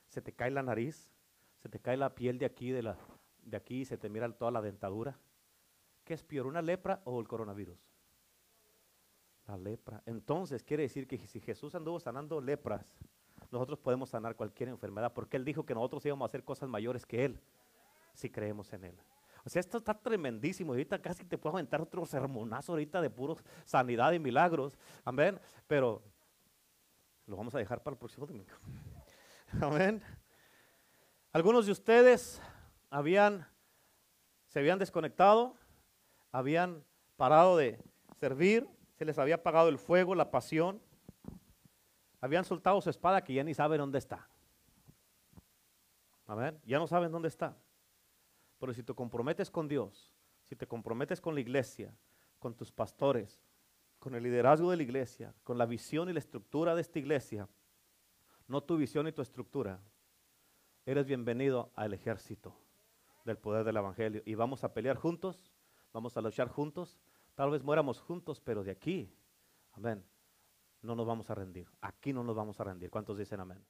B: se te cae la nariz, se te cae la piel de aquí, de, la, de aquí, se te mira toda la dentadura. ¿Qué es peor, una lepra o el coronavirus? La lepra. Entonces quiere decir que si Jesús anduvo sanando lepras, nosotros podemos sanar cualquier enfermedad, porque Él dijo que nosotros íbamos a hacer cosas mayores que Él, si creemos en Él. O sea, esto está tremendísimo. Ahorita casi te puedo aventar otro sermonazo ahorita de puro sanidad y milagros. Amén. Pero lo vamos a dejar para el próximo domingo. Amén. Algunos de ustedes habían, se habían desconectado, habían parado de servir, se les había apagado el fuego, la pasión. Habían soltado su espada que ya ni saben dónde está. Amén. Ya no saben dónde está. Pero si te comprometes con Dios, si te comprometes con la iglesia, con tus pastores, con el liderazgo de la iglesia, con la visión y la estructura de esta iglesia, no tu visión y tu estructura, eres bienvenido al ejército del poder del Evangelio. Y vamos a pelear juntos, vamos a luchar juntos, Tal vez muéramos juntos, pero de aquí, amén, no nos vamos a rendir. Aquí no nos vamos a rendir. ¿Cuántos dicen amén?